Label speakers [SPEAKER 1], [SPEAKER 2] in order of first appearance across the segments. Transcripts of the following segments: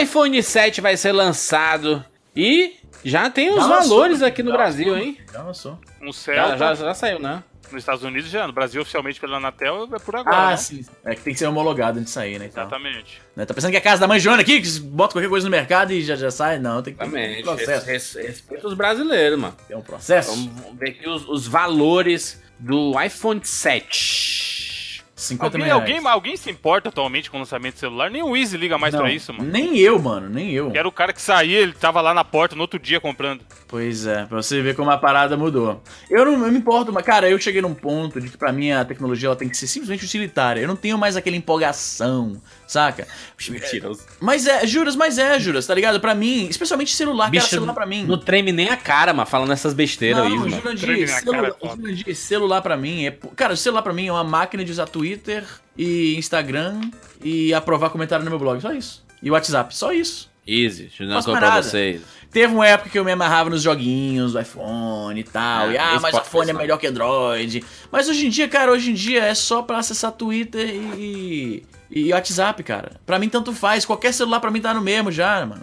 [SPEAKER 1] iPhone 7 vai ser lançado e já tem os já valores aqui no Brasil, hein?
[SPEAKER 2] Já lançou.
[SPEAKER 1] Um Celta. Já, já, já saiu, né?
[SPEAKER 3] Nos Estados Unidos já, no Brasil oficialmente pela Anatel é por agora. Ah,
[SPEAKER 2] não? sim. É que tem que ser homologado antes de sair, né?
[SPEAKER 3] Exatamente.
[SPEAKER 2] Né? Tá pensando que é a casa da mãe Joana aqui, que bota qualquer coisa no mercado e já, já sai? Não, tem que
[SPEAKER 1] ter um processo. Respeita os brasileiros, mano.
[SPEAKER 2] Tem um processo.
[SPEAKER 1] Vamos ver aqui os, os valores do iPhone 7.
[SPEAKER 3] 50 alguém, alguém, alguém, se importa atualmente com o lançamento de celular? Nem o Easy liga mais não, pra isso, mano.
[SPEAKER 2] Nem eu, mano, nem eu.
[SPEAKER 3] Que era o cara que saía, ele tava lá na porta no outro dia comprando.
[SPEAKER 2] Pois é, pra você ver como a parada mudou. Eu não eu me importo, mas, cara, eu cheguei num ponto de que pra mim a tecnologia ela tem que ser simplesmente utilitária. Eu não tenho mais aquela empolgação, saca? Mentiroso. Mas é, juras, mas é, juras, tá ligado? Pra mim, especialmente celular, Bicho, cara, celular pra mim.
[SPEAKER 1] Não treme nem a cara, mano, falando essas besteiras aí, mano.
[SPEAKER 2] Jurandir, celular, Jurandir, celular pra mim é. Cara, o celular pra mim é uma máquina de usar Twitter e Instagram e aprovar comentário no meu blog. Só isso. E WhatsApp, só isso.
[SPEAKER 1] Easy, deixa eu dar uma pra vocês.
[SPEAKER 2] Teve uma época que eu me amarrava nos joguinhos do iPhone e tal. É, e, ah, mas o iPhone é melhor que Android. Mas hoje em dia, cara, hoje em dia é só pra acessar Twitter e, e WhatsApp, cara. Pra mim, tanto faz. Qualquer celular pra mim tá no mesmo já, mano.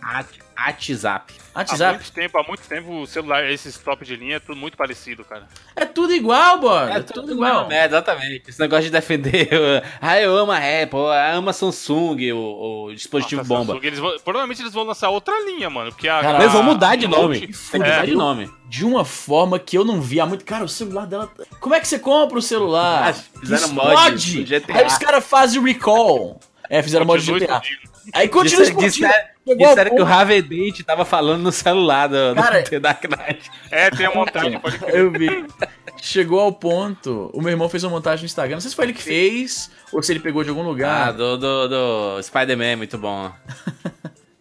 [SPEAKER 1] WhatsApp.
[SPEAKER 3] WhatsApp. Há muito tempo, há muito tempo o celular, esses top de linha, é tudo muito parecido, cara.
[SPEAKER 2] É tudo igual, boy. É, é tudo, tudo igual.
[SPEAKER 1] É, exatamente. Esse negócio de defender. ah, eu amo a Apple, eu amo a Samsung, o, o dispositivo Nossa, bomba. Samsung,
[SPEAKER 3] eles vão, provavelmente eles vão lançar outra linha, mano. Porque a,
[SPEAKER 1] Cara, eles vão mudar de nome. É, mudar de nome.
[SPEAKER 2] De uma forma que eu não vi há muito. Cara, o celular dela. Como é que você compra o celular? Ah,
[SPEAKER 1] fizeram mod.
[SPEAKER 2] Aí os caras fazem recall. É, fizeram mod de GTA. Aí continua
[SPEAKER 1] explodindo. Disseram que o Harvey Dent tava falando no celular do,
[SPEAKER 3] Cara, do Dark Knight. É, tem a montagem, pode crer.
[SPEAKER 2] Eu vi. Chegou ao ponto, o meu irmão fez uma montagem no Instagram, não sei se foi ele que fez, ou se ele pegou de algum lugar.
[SPEAKER 1] Ah, do, do, do Spider-Man, muito bom.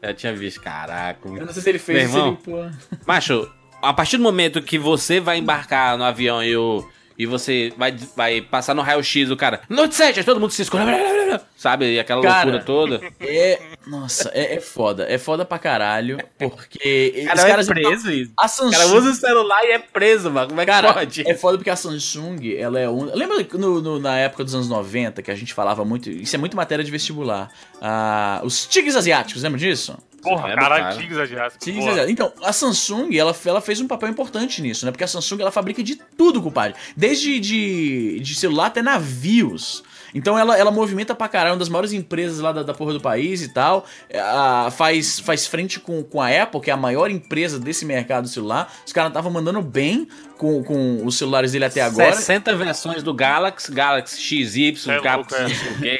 [SPEAKER 1] Eu tinha visto, caraca.
[SPEAKER 2] Eu não sei se ele fez,
[SPEAKER 1] meu irmão, se ele... Macho, a partir do momento que você vai embarcar no avião e o e você vai, vai passar no raio-x o cara, Note 7, aí todo mundo se esconde, sabe? E aquela cara, loucura toda.
[SPEAKER 2] É. Nossa, é, é, foda. É foda pra caralho, porque.
[SPEAKER 1] Cara, os caras é preso isso. A Samsung... O cara usa o celular e é preso, mano. Como é que cara, pode?
[SPEAKER 2] É foda porque a Samsung, ela é um. Lembra no, no, na época dos anos 90 que a gente falava muito. Isso é muito matéria de vestibular. Ah, os tigres asiáticos, lembra disso?
[SPEAKER 3] Porra, é caralho. Tigres asiáticos.
[SPEAKER 2] Então, a Samsung, ela, ela fez um papel importante nisso, né? Porque a Samsung, ela fabrica de tudo, compadre. Desde de, de celular até navios. Então ela, ela movimenta pra caralho, uma das maiores empresas lá da, da porra do país e tal. A, faz, faz frente com, com a Apple, que é a maior empresa desse mercado celular. Os caras estavam mandando bem com, com os celulares dele até agora.
[SPEAKER 1] 60 versões do Galaxy, Galaxy XY, é Galaxy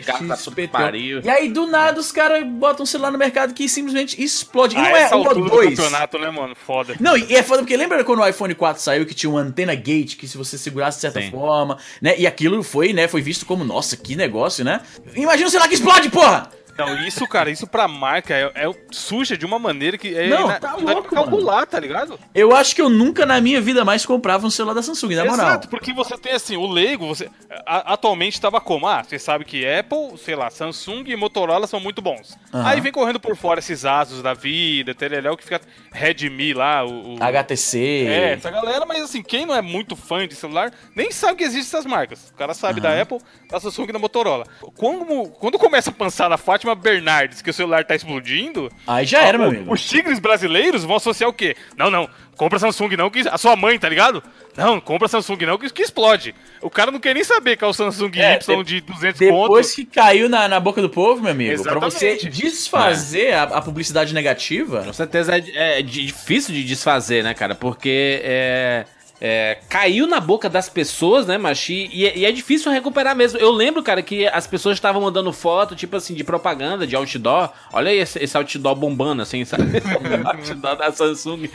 [SPEAKER 1] Galaxy pariu.
[SPEAKER 2] E aí, do nada, os caras botam um celular no mercado que simplesmente explode. E ah, não é um ou dois.
[SPEAKER 3] campeonato, né, mano? Foda.
[SPEAKER 2] Não, e é foda porque lembra quando o iPhone 4 saiu que tinha uma antena gate que se você segurasse de certa Sim. forma, né? E aquilo foi, né, foi visto como, nossa, que negócio, né? Imagina o celular que explode, porra!
[SPEAKER 3] Então, isso, cara, isso pra marca é, é suja de uma maneira que é
[SPEAKER 2] não, tá louco,
[SPEAKER 3] calcular, mano. tá ligado?
[SPEAKER 2] Eu acho que eu nunca na minha vida mais comprava um celular da Samsung, na moral. Exato,
[SPEAKER 3] porque você tem assim, o leigo, você a, atualmente tava como? Ah, você sabe que Apple, sei lá, Samsung e Motorola são muito bons. Uhum. Aí vem correndo por fora esses Asus da vida, Teleléu que fica Redmi lá, o, o,
[SPEAKER 2] HTC.
[SPEAKER 3] É, essa galera, mas assim, quem não é muito fã de celular, nem sabe que existem essas marcas. O cara sabe uhum. da Apple, da Samsung e da Motorola. Quando, quando começa a pensar na Fátima Bernardes que o celular tá explodindo.
[SPEAKER 2] Aí já era, ó, meu amigo.
[SPEAKER 3] Os tigres brasileiros vão associar o quê? Não, não. Compra Samsung não, que a sua mãe, tá ligado? Não, compra Samsung não, que, que explode. O cara não quer nem saber que é o Samsung é, Y de 200
[SPEAKER 2] depois Depois que caiu na, na boca do povo, meu amigo, Exatamente. pra você desfazer é. a, a, publicidade negativa...
[SPEAKER 1] Com certeza é, é, difícil de desfazer, né, cara? Porque é é, caiu na boca das pessoas, né, mas e, e, é difícil recuperar mesmo. Eu lembro, cara, que as pessoas estavam mandando foto, tipo assim, de propaganda, de outdoor. Olha aí esse, esse outdoor bombando, assim, sabe? outdoor da Samsung.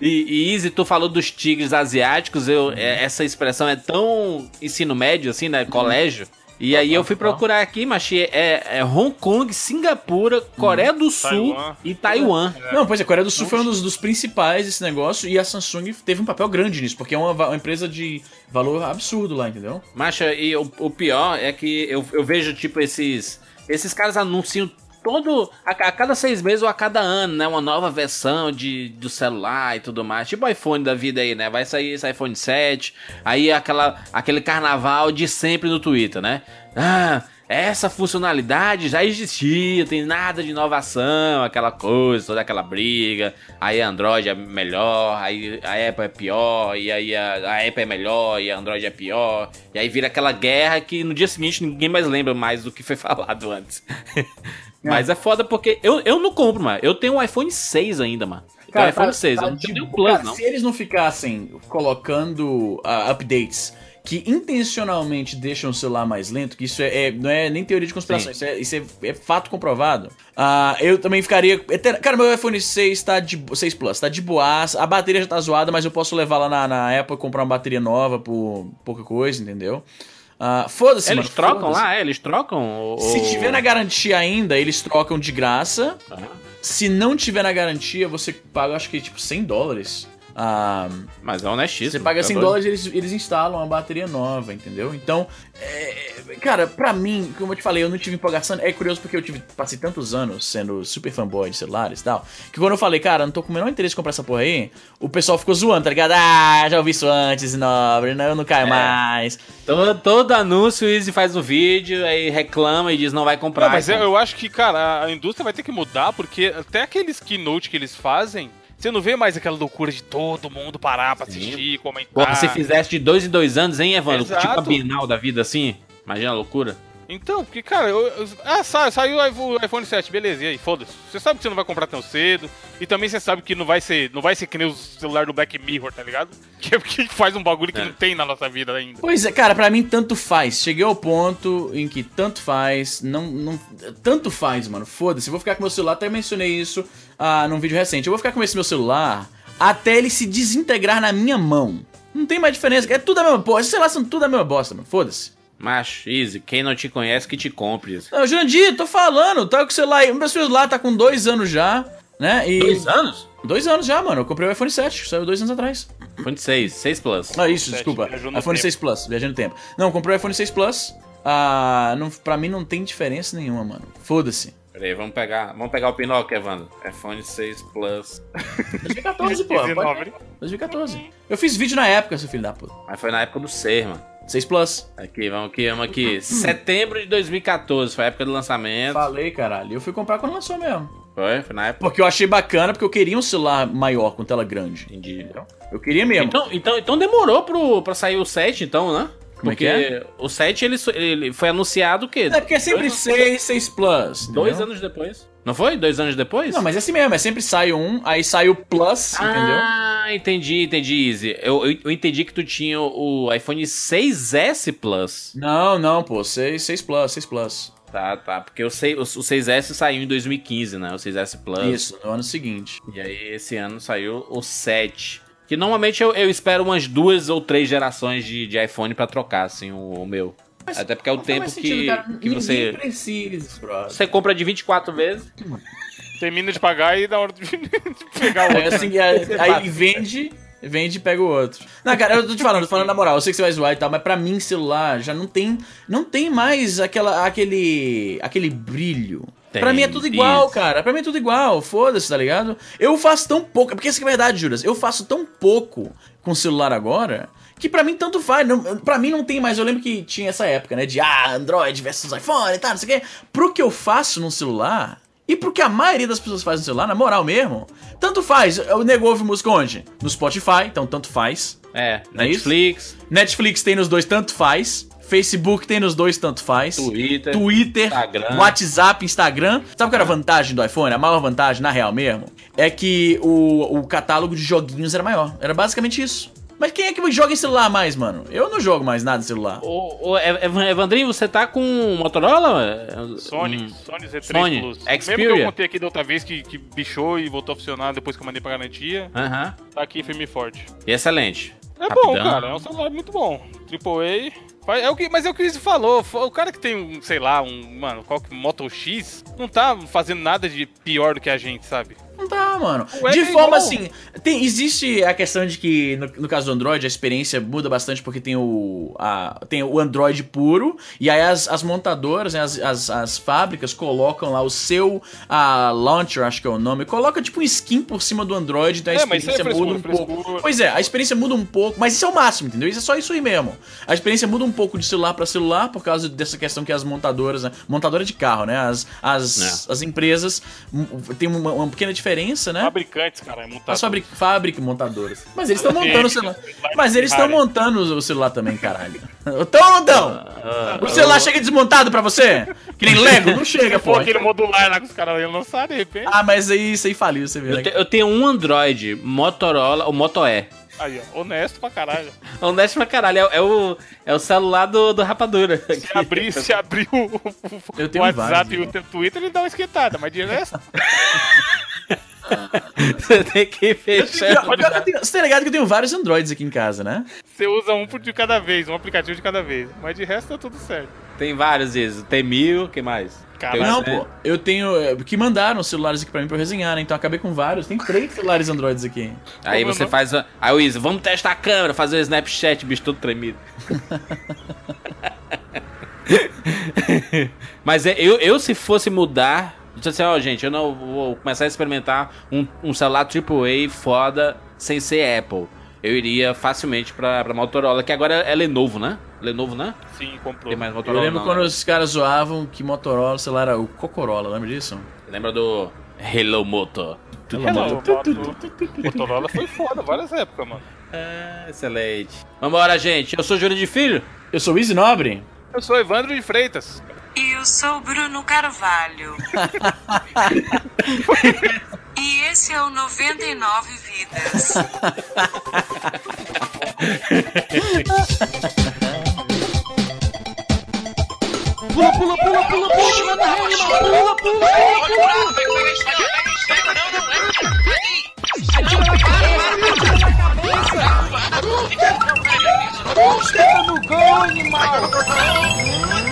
[SPEAKER 1] E, e Easy, tu falou dos tigres asiáticos, eu, é, essa expressão é tão ensino médio, assim, né, colégio. E aí eu fui procurar aqui, mas é, é Hong Kong, Singapura, Coreia do Sul Taiwan. e Taiwan.
[SPEAKER 2] É. Não, pois é, Coreia do Sul foi um dos, dos, principais desse negócio e a Samsung teve um papel grande nisso, porque é uma, uma empresa de valor absurdo lá, entendeu?
[SPEAKER 1] Macha, e o, o pior é que eu, eu vejo, tipo, esses. Esses caras anunciam todo. A, a, cada seis meses ou a cada ano, né? Uma nova versão de, do celular e tudo mais. Tipo iPhone da vida aí, né? Vai sair esse iPhone 7. Aí aquela, aquele carnaval de sempre no Twitter, né? Ah, essa funcionalidade já existia, tem nada de inovação, aquela coisa, toda aquela briga. Aí Android é melhor, aí a Apple é pior, e aí a, a Apple é melhor e a Android é pior. E aí vira aquela guerra que no dia seguinte ninguém mais lembra mais do que foi falado antes. Mas é foda porque eu, eu não compro, mano. Eu tenho um iPhone 6 ainda, mano.
[SPEAKER 2] Cara,
[SPEAKER 1] iPhone
[SPEAKER 2] tá,
[SPEAKER 1] 6,
[SPEAKER 2] tá
[SPEAKER 1] eu não tenho Plus,
[SPEAKER 2] cara,
[SPEAKER 1] não.
[SPEAKER 2] Se eles não ficassem colocando ah, updates que intencionalmente deixam o celular mais lento, que isso é, é- não é nem teoria de conspiração, isso, é, isso é- é fato comprovado. ah, eu também ficaria. Cara, meu iPhone 6 tá de. 6 Plus, tá de boas. A bateria já tá zoada, mas eu posso levar lá na, na Apple e comprar uma bateria nova por pouca coisa, entendeu? Ah, foda-se,
[SPEAKER 1] Eles
[SPEAKER 2] mano,
[SPEAKER 1] trocam
[SPEAKER 2] foda-se.
[SPEAKER 1] lá, é, eles trocam? o-
[SPEAKER 2] Se tiver na garantia ainda, eles trocam de graça.
[SPEAKER 1] Ah.
[SPEAKER 2] Se não tiver na garantia, você paga, acho que tipo 100 dólares. Ah,
[SPEAKER 1] Mas é honestíssimo.
[SPEAKER 2] você paga
[SPEAKER 1] tá
[SPEAKER 2] 100
[SPEAKER 1] doido.
[SPEAKER 2] dólares e eles, eles instalam uma bateria nova, entendeu? Então, é, cara, pra mim, como eu te falei, eu não tive empolgação. É curioso porque eu tive, passei tantos anos sendo super fanboy de celulares e tal, que quando eu falei, cara, não tô com o menor interesse em comprar essa porra aí, o pessoal ficou zoando, tá ligado? Ah, já ouvi isso antes, nobre, não, eu não
[SPEAKER 1] É.
[SPEAKER 2] caio mais.
[SPEAKER 1] Todo, todo anúncio, o Easy faz um vídeo, aí reclama e diz não vai comprar.
[SPEAKER 3] Não, mas eu,
[SPEAKER 1] então.
[SPEAKER 3] eu acho que, cara, a indústria vai ter que mudar, porque até aqueles keynote que eles fazem, você não vê mais aquela loucura de todo mundo parar pra
[SPEAKER 1] Sim.
[SPEAKER 3] assistir, comentar.
[SPEAKER 1] Porra, se fizesse de dois em dois anos, hein, Evandro?
[SPEAKER 3] Exato.
[SPEAKER 1] Tipo a Bienal da vida assim? Imagina a loucura.
[SPEAKER 3] Então, porque, cara, eu, eu- ah, sa- saiu o iPhone- o iPhone 7, beleza, e aí, foda-se. Você sabe que você não vai comprar tão cedo, e também você sabe que não vai ser, não vai ser que nem o celular do Black Mirror, tá ligado? Que, é que faz um bagulho que
[SPEAKER 1] É.
[SPEAKER 3] não tem na nossa vida ainda.
[SPEAKER 2] Pois é, cara, pra mim tanto faz. Cheguei ao ponto em que tanto faz, não, não tanto faz, mano. Foda-se, eu vou ficar com meu celular, até mencionei isso ah, num vídeo recente. Eu vou ficar com esse meu celular até ele se desintegrar na minha mão. Não tem mais diferença, é tudo a mesma porra. Esses celulares são tudo a mesma bosta, mano. Foda-se.
[SPEAKER 1] Macho, Easy, quem não te conhece que te compre.
[SPEAKER 2] Não, Jurandir, tô falando, tá com o celular aí. O meu celular tá com dois anos já, né? E.
[SPEAKER 1] anos?
[SPEAKER 2] Dois anos já, mano. Eu comprei o iPhone 7, saiu dois anos atrás.
[SPEAKER 1] iPhone 6, 6 Plus.
[SPEAKER 2] Ah, isso,
[SPEAKER 3] Sete,
[SPEAKER 2] desculpa.
[SPEAKER 3] viajou no
[SPEAKER 2] iPhone
[SPEAKER 3] tempo.
[SPEAKER 2] 6 Plus, viajando no tempo. Não, eu comprei o iPhone 6 Plus. Ah, não, pra mim não tem diferença nenhuma, mano. Foda-se.
[SPEAKER 1] Peraí, vamos pegar, vamos pegar o Pinóquio, Evandro. iPhone 6 Plus.
[SPEAKER 2] 2014, pô.
[SPEAKER 3] 19.
[SPEAKER 2] 2014. Eu fiz vídeo na época, seu filho da puta.
[SPEAKER 1] Mas foi na época do ser, mano.
[SPEAKER 2] 6 Plus.
[SPEAKER 1] Aqui, vamos aqui, vamos aqui. Setembro de 2014, foi a época do lançamento.
[SPEAKER 2] Falei, caralho. Eu fui comprar quando lançou mesmo.
[SPEAKER 1] Foi, foi na época.
[SPEAKER 2] Porque eu achei bacana, porque eu queria um celular maior, com tela grande.
[SPEAKER 1] Entendi.
[SPEAKER 2] Eu queria mesmo.
[SPEAKER 1] Então, então, então demorou pro, pra sair o 7, então, né?
[SPEAKER 2] Como é
[SPEAKER 1] Porque
[SPEAKER 2] que é?
[SPEAKER 1] o 7 ele, ele foi anunciado o quê?
[SPEAKER 2] É porque é sempre
[SPEAKER 1] Dois-
[SPEAKER 2] 6, 6 Plus.
[SPEAKER 1] Dois
[SPEAKER 2] entendeu?
[SPEAKER 1] anos depois. Não foi? Dois anos depois?
[SPEAKER 2] Não, mas é assim mesmo. É sempre sai um, aí sai o Plus, entendeu?
[SPEAKER 1] Ah, entendi, entendi, Easy. Eu, eu, eu entendi que tu tinha o iPhone 6S Plus.
[SPEAKER 2] Não, não, pô. 6, 6 Plus, 6 Plus.
[SPEAKER 1] Tá, tá. Porque o, 6, o, o 6S saiu em 2015, né? O 6S Plus.
[SPEAKER 2] Isso, no ano seguinte.
[SPEAKER 1] E aí, esse ano saiu o 7. Que normalmente eu, eu espero umas duas ou três gerações de, de iPhone pra trocar, assim, o, o meu. Até porque é o tempo que,
[SPEAKER 2] sentido,
[SPEAKER 1] que você.
[SPEAKER 2] precisa.
[SPEAKER 1] Você compra de 24 vezes.
[SPEAKER 3] Termina de pagar e dá hora de, pegar o outro.
[SPEAKER 2] assim, aí, aí vende, vende e pega o outro. Não, cara, eu tô te falando, tô falando na moral, eu sei que você vai zoar e tal, mas pra mim celular já não tem, não tem mais aquela, aquele, aquele brilho.
[SPEAKER 1] Tem,
[SPEAKER 2] pra mim é tudo igual,
[SPEAKER 1] isso.
[SPEAKER 2] cara. Pra mim é tudo igual. Foda-se, tá ligado? Eu faço tão pouco. Porque essa que é a verdade, Juras. Eu faço tão pouco com o celular agora que pra mim tanto faz. Não, pra mim não tem mais. Eu lembro que tinha essa época, né? De ah, Android versus iPhone e tal, não sei o quê. Pro que eu faço no celular. E pro que a maioria das pessoas faz no celular, na moral mesmo, tanto faz. O nego ouve música onde? No Spotify, então tanto faz.
[SPEAKER 1] É,
[SPEAKER 2] é isso?
[SPEAKER 1] Netflix,
[SPEAKER 2] Netflix tem nos dois, tanto faz. Facebook tem nos dois, tanto faz.
[SPEAKER 1] Twitter.
[SPEAKER 2] Twitter,
[SPEAKER 1] Instagram.
[SPEAKER 2] WhatsApp, Instagram. Sabe qual era a vantagem do iPhone? A maior vantagem, na real mesmo, é que o, o catálogo de joguinhos era maior. Era basicamente isso. Mas quem é que joga em celular mais, mano? Eu não jogo mais nada em celular.
[SPEAKER 1] Ô, ô, Ev- Ev- Evandrinho, você tá com Motorola?
[SPEAKER 3] Sony,
[SPEAKER 1] Hum.
[SPEAKER 3] Sony Z3
[SPEAKER 1] Sony,
[SPEAKER 3] Plus.
[SPEAKER 1] Xperia.
[SPEAKER 3] Mesmo que eu contei aqui da outra vez que, que bichou e voltou a funcionar depois que eu mandei pra garantia,
[SPEAKER 1] Aham.
[SPEAKER 3] tá aqui firme e forte.
[SPEAKER 1] E excelente.
[SPEAKER 3] É bom,
[SPEAKER 1] Rapidão.
[SPEAKER 3] cara. É um celular muito bom. Triple A. Faz- É o que, mas é o que o Izzy falou. O cara que tem um, sei lá, um. Mano, qual que. Moto X, não tá fazendo nada de pior do que a gente, sabe?
[SPEAKER 2] Não tá, mano. de é forma assim, tem, existe a questão de que, no, no, caso do Android, a experiência muda bastante porque tem o, a, tem o Android puro, e aí as, as montadoras, né, as, as, as, fábricas colocam lá o seu a launcher, acho que é o nome, coloca tipo um skin por cima do Android, então a é, experiência é muda um pouco. Pois é, a experiência muda um pouco, mas isso é o máximo, entendeu? Isso é só isso aí mesmo. A experiência muda um pouco de celular para celular por causa dessa questão que as montadoras, né, montadora de carro, né, as, as, é. as empresas tem uma, uma pequena diferença, né?
[SPEAKER 3] Fabricantes, cara, é
[SPEAKER 2] montadores. Montadoras. Mas eles estão montando o celular. Mas eles estão montando o celular também, caralho. Então ou não tão? O celular chega desmontado pra você? Que nem Lego? Não chega, pô.
[SPEAKER 3] aquele modular lá que os caras iam lançar, de repente.
[SPEAKER 2] Ah, mas aí isso aí faliu, você viu.
[SPEAKER 1] Eu, te, eu tenho um Android Motorola, o Moto E.
[SPEAKER 3] Aí, ó, honesto pra caralho.
[SPEAKER 1] honesto pra caralho, é, é, o, é o celular do, do Rapadura.
[SPEAKER 3] Se abrir, se abrir o, o, o WhatsApp vários, e o Twitter, ele dá uma esquentada, mas de resto...
[SPEAKER 1] Você tem que fechar.
[SPEAKER 2] Você tá ligado que eu tenho vários Androids aqui em casa, né?
[SPEAKER 3] Você usa um de cada vez, um aplicativo de cada vez. Mas de resto tá tudo certo.
[SPEAKER 1] Tem vários isso. Tem mil, que mais?
[SPEAKER 2] Caralho. Não, pô. Eu tenho. É, que mandaram celulares aqui pra mim pra eu resenhar, né? Então acabei com vários. Tem três celulares Androids aqui.
[SPEAKER 1] Aí você faz. Aí o Isa, vamos testar a câmera, fazer o Snapchat, bicho todo tremido. Mas é, eu, eu, se fosse mudar Disse assim, ó, oh, gente, eu não vou começar a experimentar um, um celular AAA foda sem ser Apple. Eu iria facilmente pra, pra Motorola, que agora é Lenovo, né? Lenovo, né?
[SPEAKER 3] Sim, comprou.
[SPEAKER 2] Tem mais Motorola, eu lembro não, quando né? os caras zoavam que Motorola, sei lá, era o Cocorola, lembra disso?
[SPEAKER 1] Lembra do Hello Moto?
[SPEAKER 3] Hello, Hello Moto. Motorola foi foda, várias épocas, mano.
[SPEAKER 1] É, excelente. Vambora, gente. Eu sou Júlio de Filho.
[SPEAKER 2] Eu sou o Easy Nobre.
[SPEAKER 3] Eu sou Evandro de Freitas.
[SPEAKER 4] E eu sou Bruno Carvalho. e esse é o 99 Vidas.
[SPEAKER 2] pula, pula, pula, pula, pula, pula na rede, pula, pula, pula. Para, no gol, animal!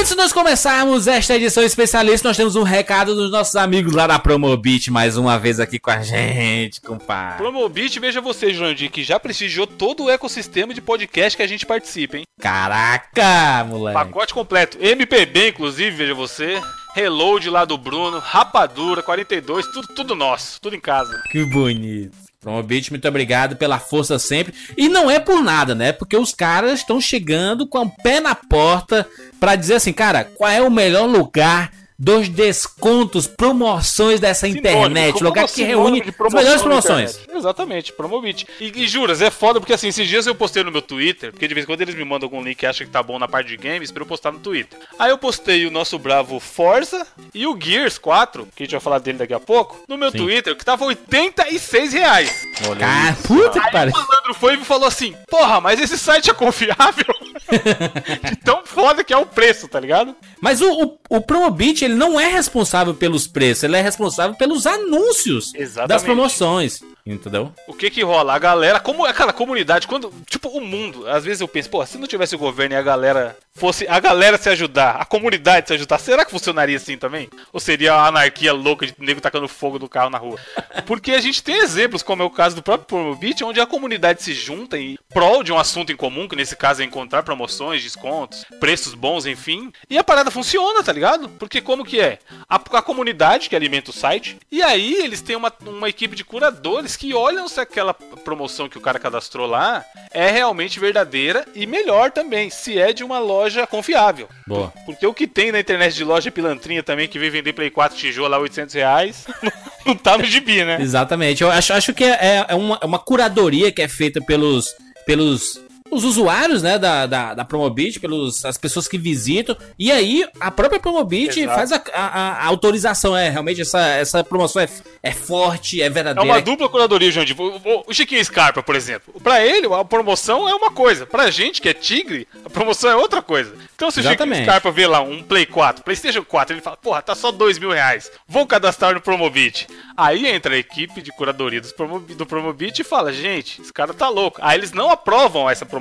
[SPEAKER 1] antes de nós começarmos esta edição especialista, nós temos um recado dos nossos amigos lá da Promobit, mais uma vez aqui com a gente, compadre.
[SPEAKER 3] Promobit, veja você, Jurandir, que já prestigiou todo o ecossistema de podcast que a gente participa, hein?
[SPEAKER 1] Caraca, moleque.
[SPEAKER 3] Pacote completo. MPB, inclusive, veja você. Reload lá do Bruno, Rapadura, 42, tudo, tudo nosso, tudo em casa.
[SPEAKER 1] Que bonito. Promobit, muito obrigado pela força sempre. E não é por nada, né? Porque os caras estão chegando com o pé na porta para dizer assim, cara, qual é o melhor lugar dos descontos, promoções dessa sinônimo, internet, lugar que reúne as melhores promoções.
[SPEAKER 3] Exatamente, Promobit. E, e juras, é foda porque assim, esses dias eu postei no meu Twitter, porque de vez em quando eles me mandam algum link que acha que tá bom na parte de games, pra eu postar no Twitter. Aí eu postei o nosso bravo Forza e o Gears 4, que a gente vai falar dele daqui a pouco, no meu Sim. Twitter, que tava 86 reais.
[SPEAKER 1] Olha ah, puta que
[SPEAKER 3] pariu. o Malandro foi e me falou assim, porra, mas esse site é confiável? de tão foda que é o preço, tá ligado?
[SPEAKER 1] Mas o, o, o Promobit, ele não é responsável pelos preços, ele é responsável pelos anúncios Exatamente. das promoções. Entendeu?
[SPEAKER 3] O que que rola? A galera, como aquela comunidade, quando. Tipo, o mundo. Às vezes eu penso, pô, se não tivesse o governo e a galera fosse. A galera se ajudar, a comunidade se ajudar, será que funcionaria assim também? Ou seria a anarquia louca de nego tacando fogo do carro na rua? Porque a gente tem exemplos, como é o caso do próprio Promobit, onde a comunidade se junta em prol de um assunto em comum, que nesse caso é encontrar promoções, descontos, preços bons, enfim. E a parada funciona, tá ligado? Porque como que é? A, a comunidade que alimenta o site, e aí eles têm uma, uma equipe de curadores que olham se aquela promoção que o cara cadastrou lá é realmente verdadeira e melhor também, se é de uma loja confiável.
[SPEAKER 1] Boa.
[SPEAKER 3] Porque o que tem na internet de loja pilantrinha também, que vem vender Play 4 tijolo lá 800 reais, não tá no gibi, né?
[SPEAKER 1] Exatamente. Eu acho, acho que é, é, uma, é uma curadoria que é feita pelos, pelos os usuários, né, da, da, da Promobit, pelos as pessoas que visitam. E aí, a própria Promobit
[SPEAKER 3] Exato.
[SPEAKER 1] faz a, a, a autorização. É, realmente, essa, essa promoção é, é forte, é
[SPEAKER 3] É
[SPEAKER 1] verdadeira.
[SPEAKER 3] uma dupla curadoria, Jandir. O, o- Chiquinho Scarpa, por exemplo. Pra ele, a promoção é uma coisa. Pra gente, que é tigre, a promoção é outra coisa. Então, se o Chiquinho
[SPEAKER 1] Exatamente.
[SPEAKER 3] Scarpa vê lá um Play 4, PlayStation 4, ele fala, porra, tá só dois mil reais. Vou cadastrar no Promobit. Aí entra a equipe de curadoria dos Promo- do Promobit e fala, gente, esse cara tá louco. Aí eles não aprovam essa promoção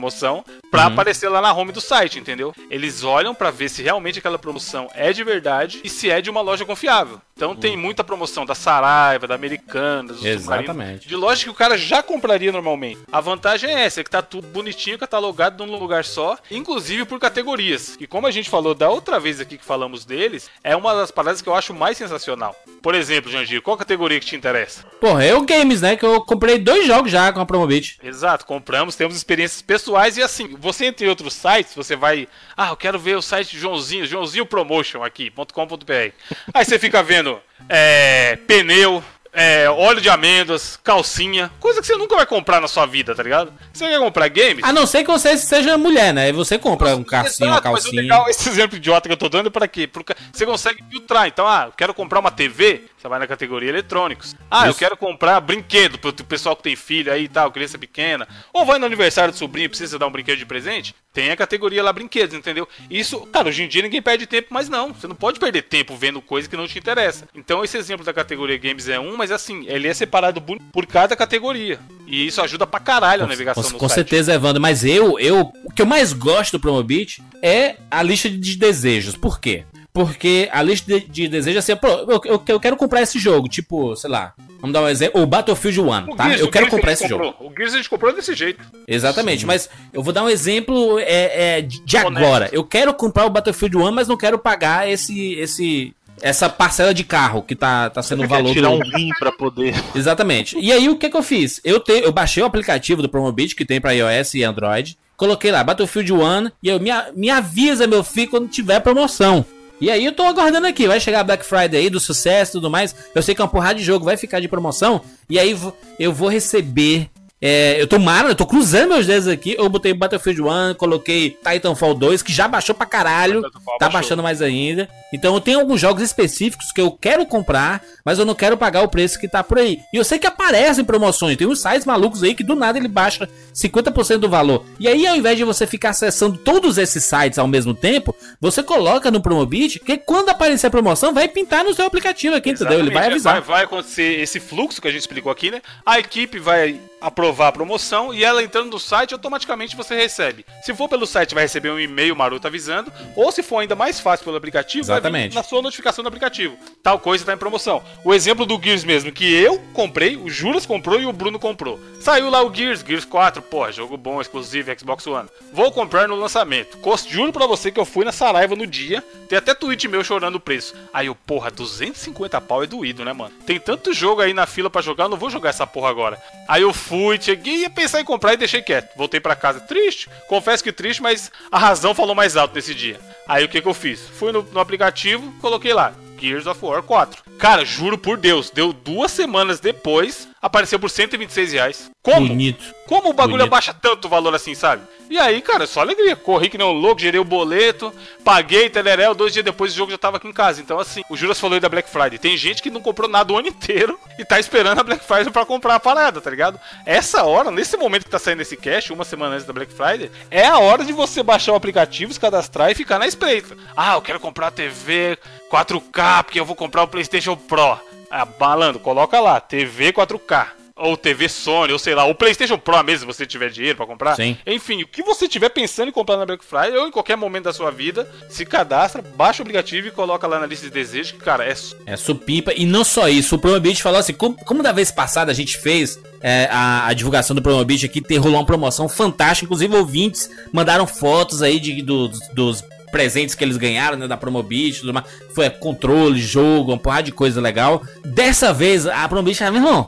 [SPEAKER 3] pra aparecer lá na home do site, entendeu? Eles olham pra ver se realmente aquela promoção é de verdade e se é de uma loja confiável. Então tem muita promoção da Saraiva, da Americanas, do
[SPEAKER 1] Exatamente.
[SPEAKER 3] de loja que o cara já compraria normalmente. A vantagem é essa, é que tá tudo bonitinho, catalogado num lugar só, inclusive por categorias. E como a gente falou da outra vez aqui que falamos deles, é uma das paradas que eu acho mais sensacional. Por exemplo, Jandir, qual categoria que te interessa?
[SPEAKER 1] Porra, eu games, né? Que eu comprei dois jogos já com a Promobit.
[SPEAKER 3] Exato, compramos, temos experiências pessoais e assim, você entre outros sites, você vai, ah, eu quero ver o site de Joãozinho, Joãozinho Promotion aqui, .com.br. Aí você fica vendo é, pneu, é, óleo de amêndoas, calcinha, coisa que você nunca vai comprar na sua vida, tá ligado? Você quer comprar games?
[SPEAKER 1] A não ser que você seja mulher, né? E você compra um calcinho, uma
[SPEAKER 3] Exato, mas
[SPEAKER 1] calcinha.
[SPEAKER 3] legal, esse exemplo idiota que eu tô dando é pra quê? Porque você consegue filtrar. Então, ah, eu quero comprar uma TV, você vai na categoria eletrônicos. Ah, eu
[SPEAKER 1] Isso.
[SPEAKER 3] quero comprar brinquedo pro pessoal que tem filho aí e tal, criança pequena. Ou vai no aniversário do sobrinho e precisa dar um brinquedo de presente. Tem a categoria lá brinquedos, entendeu? Isso, cara, hoje em dia ninguém perde tempo, mas não. Você não pode perder tempo vendo coisa que não te interessa. Então, esse exemplo da categoria games é um, mas assim, ele é separado por cada categoria. E isso ajuda pra caralho a navegação
[SPEAKER 1] Com,
[SPEAKER 3] no
[SPEAKER 1] com
[SPEAKER 3] site.
[SPEAKER 1] certeza, Evandro, mas eu, eu, o que eu mais gosto do Promobit é a lista de desejos. Por quê? Porque a lista de, de desejos é assim, pô, eu, eu, eu quero comprar esse jogo, tipo, sei lá, vamos dar um exemplo, o Battlefield 1,
[SPEAKER 3] O
[SPEAKER 1] tá?
[SPEAKER 3] Gears-
[SPEAKER 1] eu quero
[SPEAKER 3] Gears
[SPEAKER 1] comprar esse jogo.
[SPEAKER 3] comprou. O Gears a gente comprou desse jeito.
[SPEAKER 1] Exatamente, mas eu vou dar um exemplo é, é, de
[SPEAKER 3] Honesto.
[SPEAKER 1] agora. Eu quero comprar o Battlefield 1, mas não quero pagar esse, esse, essa parcela de carro que tá, tá sendo o valor
[SPEAKER 5] tirar
[SPEAKER 1] do...
[SPEAKER 5] um rim pra poder.
[SPEAKER 1] Exatamente. E aí o que que eu fiz? Eu, te, eu baixei o aplicativo do Promobit que tem pra iOS e Android. Coloquei lá Battlefield 1 e eu me, me avisa, meu filho, quando tiver promoção. E aí eu tô aguardando aqui, vai chegar Black Friday aí do sucesso e tudo mais. Eu sei que é uma porrada de jogo vai ficar de promoção e aí eu vou receber é, eu tô mara, eu tô cruzando meus dedos aqui. Eu botei Battlefield 1, coloquei Titanfall 2, que já baixou pra caralho. Tá
[SPEAKER 3] baixou.
[SPEAKER 1] baixando mais ainda. Então eu tenho alguns jogos específicos que eu quero comprar, mas eu não quero pagar o preço que tá por aí. E eu sei que aparecem promoções. Tem uns sites malucos aí que do nada ele baixa 50% do valor. E aí, ao invés de você ficar acessando todos esses sites ao mesmo tempo, você coloca no Promobit, que quando aparecer a promoção, vai pintar no seu aplicativo aqui, entendeu? Ele vai
[SPEAKER 3] Exatamente,
[SPEAKER 1] avisar.
[SPEAKER 3] Vai, vai acontecer esse fluxo que a gente explicou aqui, né? A equipe vai aprovar a promoção e ela entrando no site, automaticamente você recebe. Se for pelo site, vai receber um e-mail maroto avisando, ou se for ainda mais fácil pelo aplicativo, vai
[SPEAKER 1] Exatamente.
[SPEAKER 3] vir na sua notificação do aplicativo. Tal coisa tá em promoção. O exemplo do Gears mesmo, que eu comprei, o Juras comprou e o Bruno comprou. Saiu lá o Gears, Gears 4, porra, jogo bom, exclusivo, Xbox One. Vou comprar no lançamento. Juro pra você que eu fui na Saraiva no dia, tem até tweet meu chorando o preço. Aí eu, porra, 250 pau é doído, né, mano? Tem tanto jogo aí na fila pra jogar, eu não vou jogar essa porra agora. Aí eu fui, cheguei a pensar em comprar e deixei quieto. Voltei pra casa triste, confesso que triste, mas a razão falou mais alto nesse dia. Aí o que que eu fiz? Fui no, no aplicativo, coloquei lá, Gears of War 4. Cara, juro por Deus, deu duas semanas depois, apareceu por 126 reais. Como?
[SPEAKER 1] Bonito.
[SPEAKER 3] Como o bagulho
[SPEAKER 1] Bonito.
[SPEAKER 3] abaixa tanto o valor assim, sabe? E aí, cara, só alegria. Corri que nem um louco, gerei o boleto, paguei, telerel, dois dias depois o jogo já tava aqui em casa. Então, assim, o Juras falou aí da Black Friday. Tem gente que não comprou nada o ano inteiro e tá esperando a Black Friday pra comprar a parada, tá ligado? Essa hora, nesse momento que tá saindo esse cash, uma semana antes da Black Friday, é a hora de você baixar o aplicativo, se cadastrar e ficar na espreita. Ah, eu quero comprar a TV 4K porque eu vou comprar o PlayStation Pro. Ah, malandro, coloca lá, TV 4K. Ou TV Sony, ou sei lá, ou PlayStation Pro mesmo, se você tiver dinheiro pra comprar.
[SPEAKER 1] Sim.
[SPEAKER 3] Enfim, o que você tiver pensando em comprar na Black Friday ou em qualquer momento da sua vida, se cadastra, baixa o aplicativo e coloca lá na lista de desejos, que, cara, é
[SPEAKER 1] É supimpa. E não só isso, o Promobit falou assim: como, como da vez passada a gente fez é, a, a divulgação do Promobit aqui, ter rolou uma promoção fantástica. Inclusive, ouvintes mandaram fotos aí de, dos, dos presentes que eles ganharam, né? Da Promobit tudo mais. Foi é, controle, jogo, uma porrada de coisa legal. Dessa vez, a Promobit, ah, meu irmão,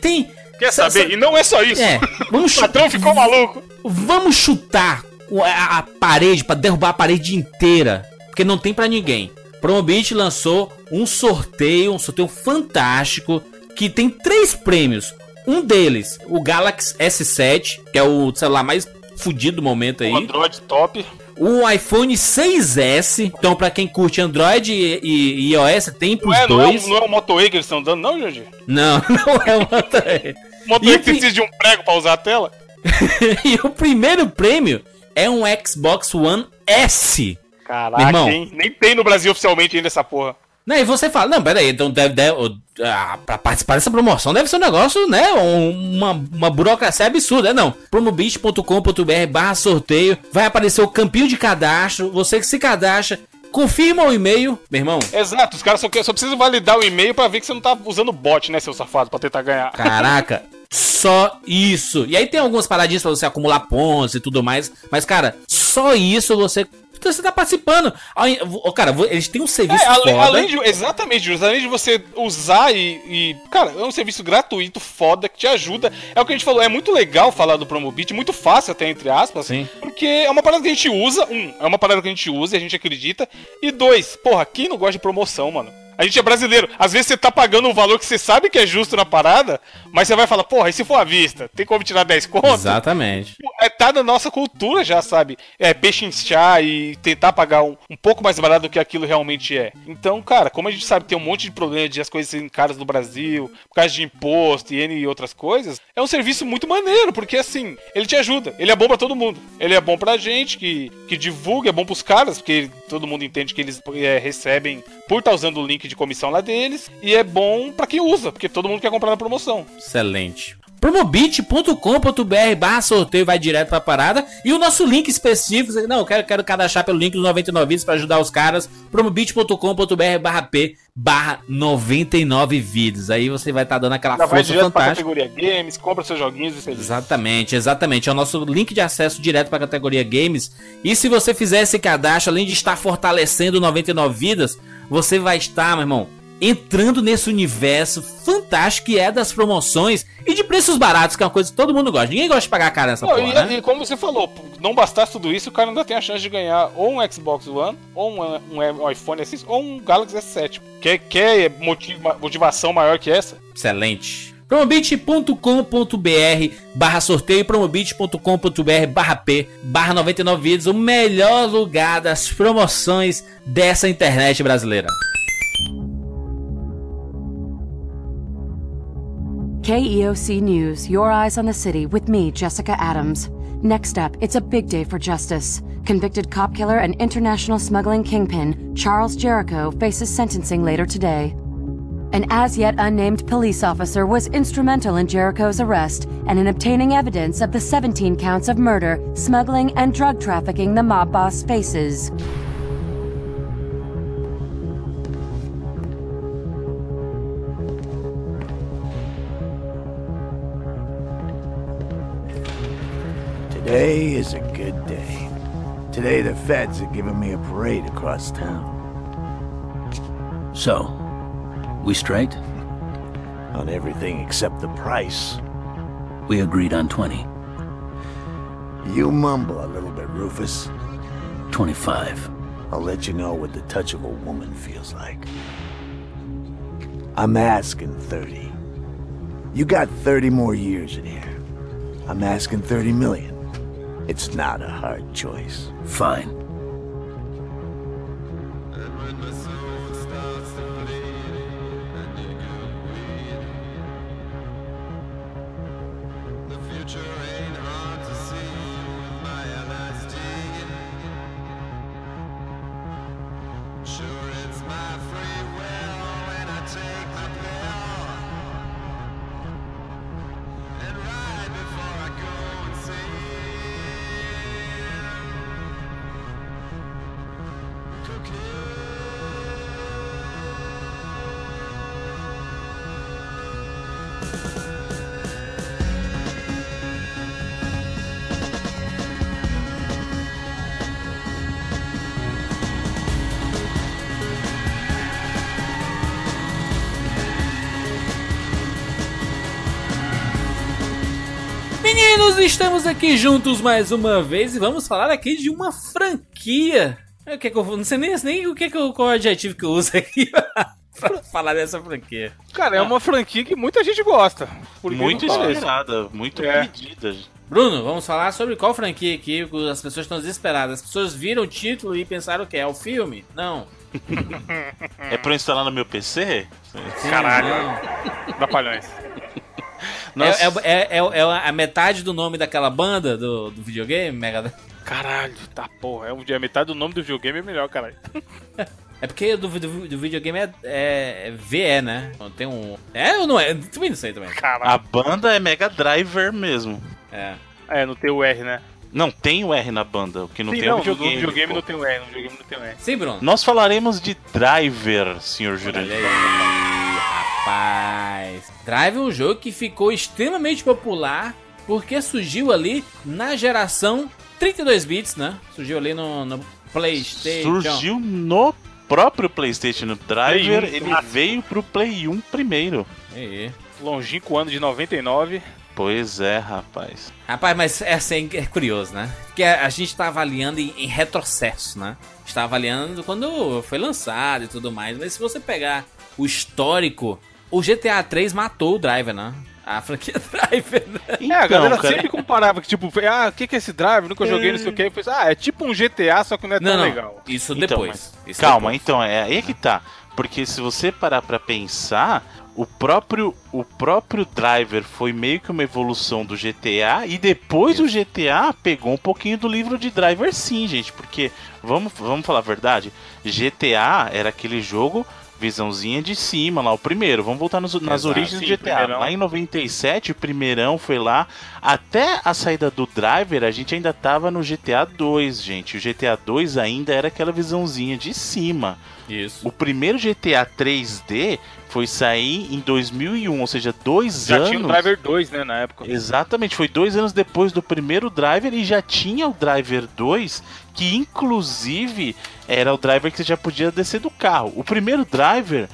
[SPEAKER 1] tem.
[SPEAKER 3] Quer
[SPEAKER 1] sa-
[SPEAKER 3] saber?
[SPEAKER 1] sa-
[SPEAKER 3] E não é só isso.
[SPEAKER 1] É, vamos
[SPEAKER 3] O patrão ficou maluco.
[SPEAKER 1] Vamos chutar a, a parede pra derrubar a parede inteira, porque não tem pra ninguém. Promobit lançou um sorteio, um sorteio fantástico que tem três prêmios. Um deles, o Galaxy S7, que é o celular mais fudido do momento aí.
[SPEAKER 3] O Android top.
[SPEAKER 1] O iPhone 6S. Então, pra quem curte Android e, e- e iOS, tem pros
[SPEAKER 3] é, não, é,
[SPEAKER 1] dois.
[SPEAKER 3] não é o Moto E que eles estão dando, não, Jorge?
[SPEAKER 1] Não, não é o Moto E.
[SPEAKER 3] O Moto
[SPEAKER 1] E
[SPEAKER 3] precisa de um prego pra usar a tela?
[SPEAKER 1] e o primeiro prêmio é um Xbox One S.
[SPEAKER 3] Caraca,
[SPEAKER 1] irmão.
[SPEAKER 3] hein? Nem tem no Brasil oficialmente ainda essa porra.
[SPEAKER 1] Né, e você fala, não, peraí, então deve, deve ah, pra participar dessa promoção deve ser um negócio, né, um- uma, uma burocracia absurda, é não. Promobit.com.br barra sorteio, vai aparecer o campinho de cadastro, você que se cadastra, confirma o e-mail, meu irmão,
[SPEAKER 3] Exato, os caras só, só precisam validar o e-mail pra ver que você não tá usando bot, né, seu safado, pra tentar ganhar.
[SPEAKER 1] caraca, só isso. E aí tem algumas paradinhas pra você acumular pontos e tudo mais, mas cara, só isso você... Você tá participando. Cara, eles têm um serviço
[SPEAKER 3] É, além,
[SPEAKER 1] foda.
[SPEAKER 3] além de, exatamente, Júlio, além de você usar e, e, Cara, é um serviço gratuito, foda, que te ajuda. É o que a gente falou, é muito legal falar do Promobit, muito fácil até, entre aspas.
[SPEAKER 1] Sim.
[SPEAKER 3] Porque é uma parada que a gente usa, um, é uma parada que a gente usa e a gente acredita. E dois, porra, quem não gosta de promoção, mano? A gente é brasileiro. Às vezes você tá pagando um valor que você sabe que é justo na parada, mas você vai falar, porra, e se for à vista? Tem como tirar 10 conto?
[SPEAKER 1] Exatamente.
[SPEAKER 3] É, tá na nossa cultura já, sabe? É pechinchar e tentar pagar um, um pouco mais barato do que aquilo realmente é. Então, cara, como a gente sabe, tem um monte de problema de as coisas serem caras no Brasil, por causa de imposto e N e outras coisas, é um serviço muito maneiro, porque assim, ele te ajuda. Ele é bom pra todo mundo. Ele é bom pra gente que, que divulga, é bom pros caras, porque todo mundo entende que eles é, recebem por estar usando o link de comissão lá deles, e é bom pra quem usa, porque todo mundo quer comprar na promoção.
[SPEAKER 1] Excelente. Promobit.com.br barra sorteio vai direto pra parada. E o nosso link específico, não, eu quero, quero cadastrar pelo link dos 99 vidas pra ajudar os caras. Promobit.com.br barra P barra 99 vidas. Aí você vai estar dando aquela
[SPEAKER 3] Já vai
[SPEAKER 1] força
[SPEAKER 3] pra
[SPEAKER 1] fantástica.
[SPEAKER 3] categoria games, compra seus joguinhos e.
[SPEAKER 1] Exatamente, exatamente. É o nosso link de acesso direto para a categoria Games. E se você fizer esse cadastro, além de estar fortalecendo o 99 vidas, você vai estar, meu irmão, entrando nesse universo fantástico que é das promoções e de preços baratos, que é uma coisa que todo mundo gosta. Ninguém gosta de pagar caro nessa
[SPEAKER 3] Não,
[SPEAKER 1] porra,
[SPEAKER 3] e,
[SPEAKER 1] né?
[SPEAKER 3] e como você falou, não bastasse tudo isso, o cara ainda tem a chance de ganhar ou um Xbox One, ou um, um- um iPhone S6, ou um Galaxy S7. Quer, quer motiva- motivação maior que essa?
[SPEAKER 1] Excelente. Promobit.com.br barra sorteio, promobit.com.br barra P, barra 99 vidas, o melhor lugar das promoções dessa internet brasileira.
[SPEAKER 5] KEOC News, your eyes on the city with me, Jessica Adams. Next up, it's a big day for justice. Convicted cop killer and international smuggling kingpin, Charles Jericho, faces sentencing later today. An as yet unnamed police officer was instrumental in Jericho's arrest and in obtaining evidence of the 17 counts of murder, smuggling, and drug trafficking the mob boss faces.
[SPEAKER 6] Today is a good day. Today the feds are giving me a parade across town.
[SPEAKER 7] So, we straight?
[SPEAKER 6] On everything except the price.
[SPEAKER 7] We agreed on 20.
[SPEAKER 6] You mumble a little bit, Rufus.
[SPEAKER 7] 25.
[SPEAKER 6] I'll let you know what the touch of a woman feels like. I'm asking 30. You got 30 more years in here. I'm asking 30 million. It's not a hard choice.
[SPEAKER 7] Fine.
[SPEAKER 1] Estamos aqui juntos mais uma vez e vamos falar aqui de uma franquia. O que é que eu não sei nem, nem o que é que eu, qual é o adjetivo que eu uso aqui pra falar dessa franquia.
[SPEAKER 3] Cara, é uma franquia que muita gente gosta.
[SPEAKER 8] Muito esperada, muito
[SPEAKER 3] É.
[SPEAKER 8] pedida.
[SPEAKER 1] Bruno, vamos falar sobre qual franquia aqui as pessoas estão desesperadas. As pessoas viram o título e pensaram o que? É o filme? Não.
[SPEAKER 8] É pra eu instalar no meu PC?
[SPEAKER 1] Sim,
[SPEAKER 3] Caralho.
[SPEAKER 1] não.
[SPEAKER 3] Trapalhões.
[SPEAKER 1] É, é, é, é- é a metade do nome daquela banda do, do videogame, Mega
[SPEAKER 3] Caralho, tá porra. É, um, é metade do nome do videogame é melhor, caralho.
[SPEAKER 1] É porque do, do, do videogame é, é, é VE, né? Não Tem um. É ou não é? Também não sei também.
[SPEAKER 3] Caralho.
[SPEAKER 8] A banda é Mega Driver mesmo.
[SPEAKER 1] É.
[SPEAKER 3] É, não tem o R, né?
[SPEAKER 8] Não, tem o R na banda, o que não
[SPEAKER 3] Sim,
[SPEAKER 8] tem
[SPEAKER 3] não,
[SPEAKER 8] o videogame.
[SPEAKER 3] no videogame
[SPEAKER 8] pô.
[SPEAKER 3] não tem o R, no videogame não tem o R.
[SPEAKER 1] Sim, Bruno.
[SPEAKER 8] Nós falaremos de Driver, senhor Jurandir.
[SPEAKER 1] Rapaz. Drive é um jogo que ficou extremamente popular porque surgiu ali na geração 32 bits, né? Surgiu ali no, no PlayStation.
[SPEAKER 8] Surgiu no próprio PlayStation no Driver,
[SPEAKER 3] Play 1.
[SPEAKER 8] ele veio pro Play 1 primeiro.
[SPEAKER 1] Aí.
[SPEAKER 3] Longínquo ano de 99.
[SPEAKER 8] Pois é, rapaz.
[SPEAKER 1] Rapaz, mas é, assim, é curioso, né? Porque a, a gente tá avaliando em, em retrocesso, né? A gente tá avaliando quando foi lançado e tudo mais. Mas se você pegar o histórico, o GTA 3 matou o Driver, né? A franquia Driver, né?
[SPEAKER 3] é, a galera
[SPEAKER 8] cara,
[SPEAKER 3] sempre comparava que, tipo, ah, o que, que é esse drive? Nunca joguei, não sei o que. Foi, ah, é tipo um GTA, só que não é tão
[SPEAKER 1] Não, não.
[SPEAKER 3] legal.
[SPEAKER 1] Isso
[SPEAKER 8] Então,
[SPEAKER 1] depois.
[SPEAKER 8] mas
[SPEAKER 1] Isso
[SPEAKER 8] calma,
[SPEAKER 1] depois.
[SPEAKER 8] então, é aí é que tá. Porque se você parar pra pensar, o próprio, o próprio Driver foi meio que uma evolução do GTA e depois o GTA pegou um pouquinho do livro de Driver sim, gente. Porque, vamos, vamos falar a verdade, GTA era aquele jogo visãozinha de cima lá, o primeiro. Vamos voltar nos- nas
[SPEAKER 1] Exato,
[SPEAKER 8] origens
[SPEAKER 3] sim,
[SPEAKER 8] do GTA.
[SPEAKER 3] primeirão.
[SPEAKER 8] Lá em 97, o primeirão foi lá. Até a saída do Driver, a gente ainda tava no GTA 2, gente. O GTA 2 ainda era aquela visãozinha de cima.
[SPEAKER 1] Isso.
[SPEAKER 8] O primeiro GTA 3D foi sair em 2001, ou seja, dois
[SPEAKER 3] Já
[SPEAKER 8] anos.
[SPEAKER 3] tinha o Driver 2, né, na época.
[SPEAKER 8] Exatamente, foi dois anos depois do primeiro Driver e já tinha o Driver 2, que inclusive era o driver que você já podia descer do carro. O primeiro Driver,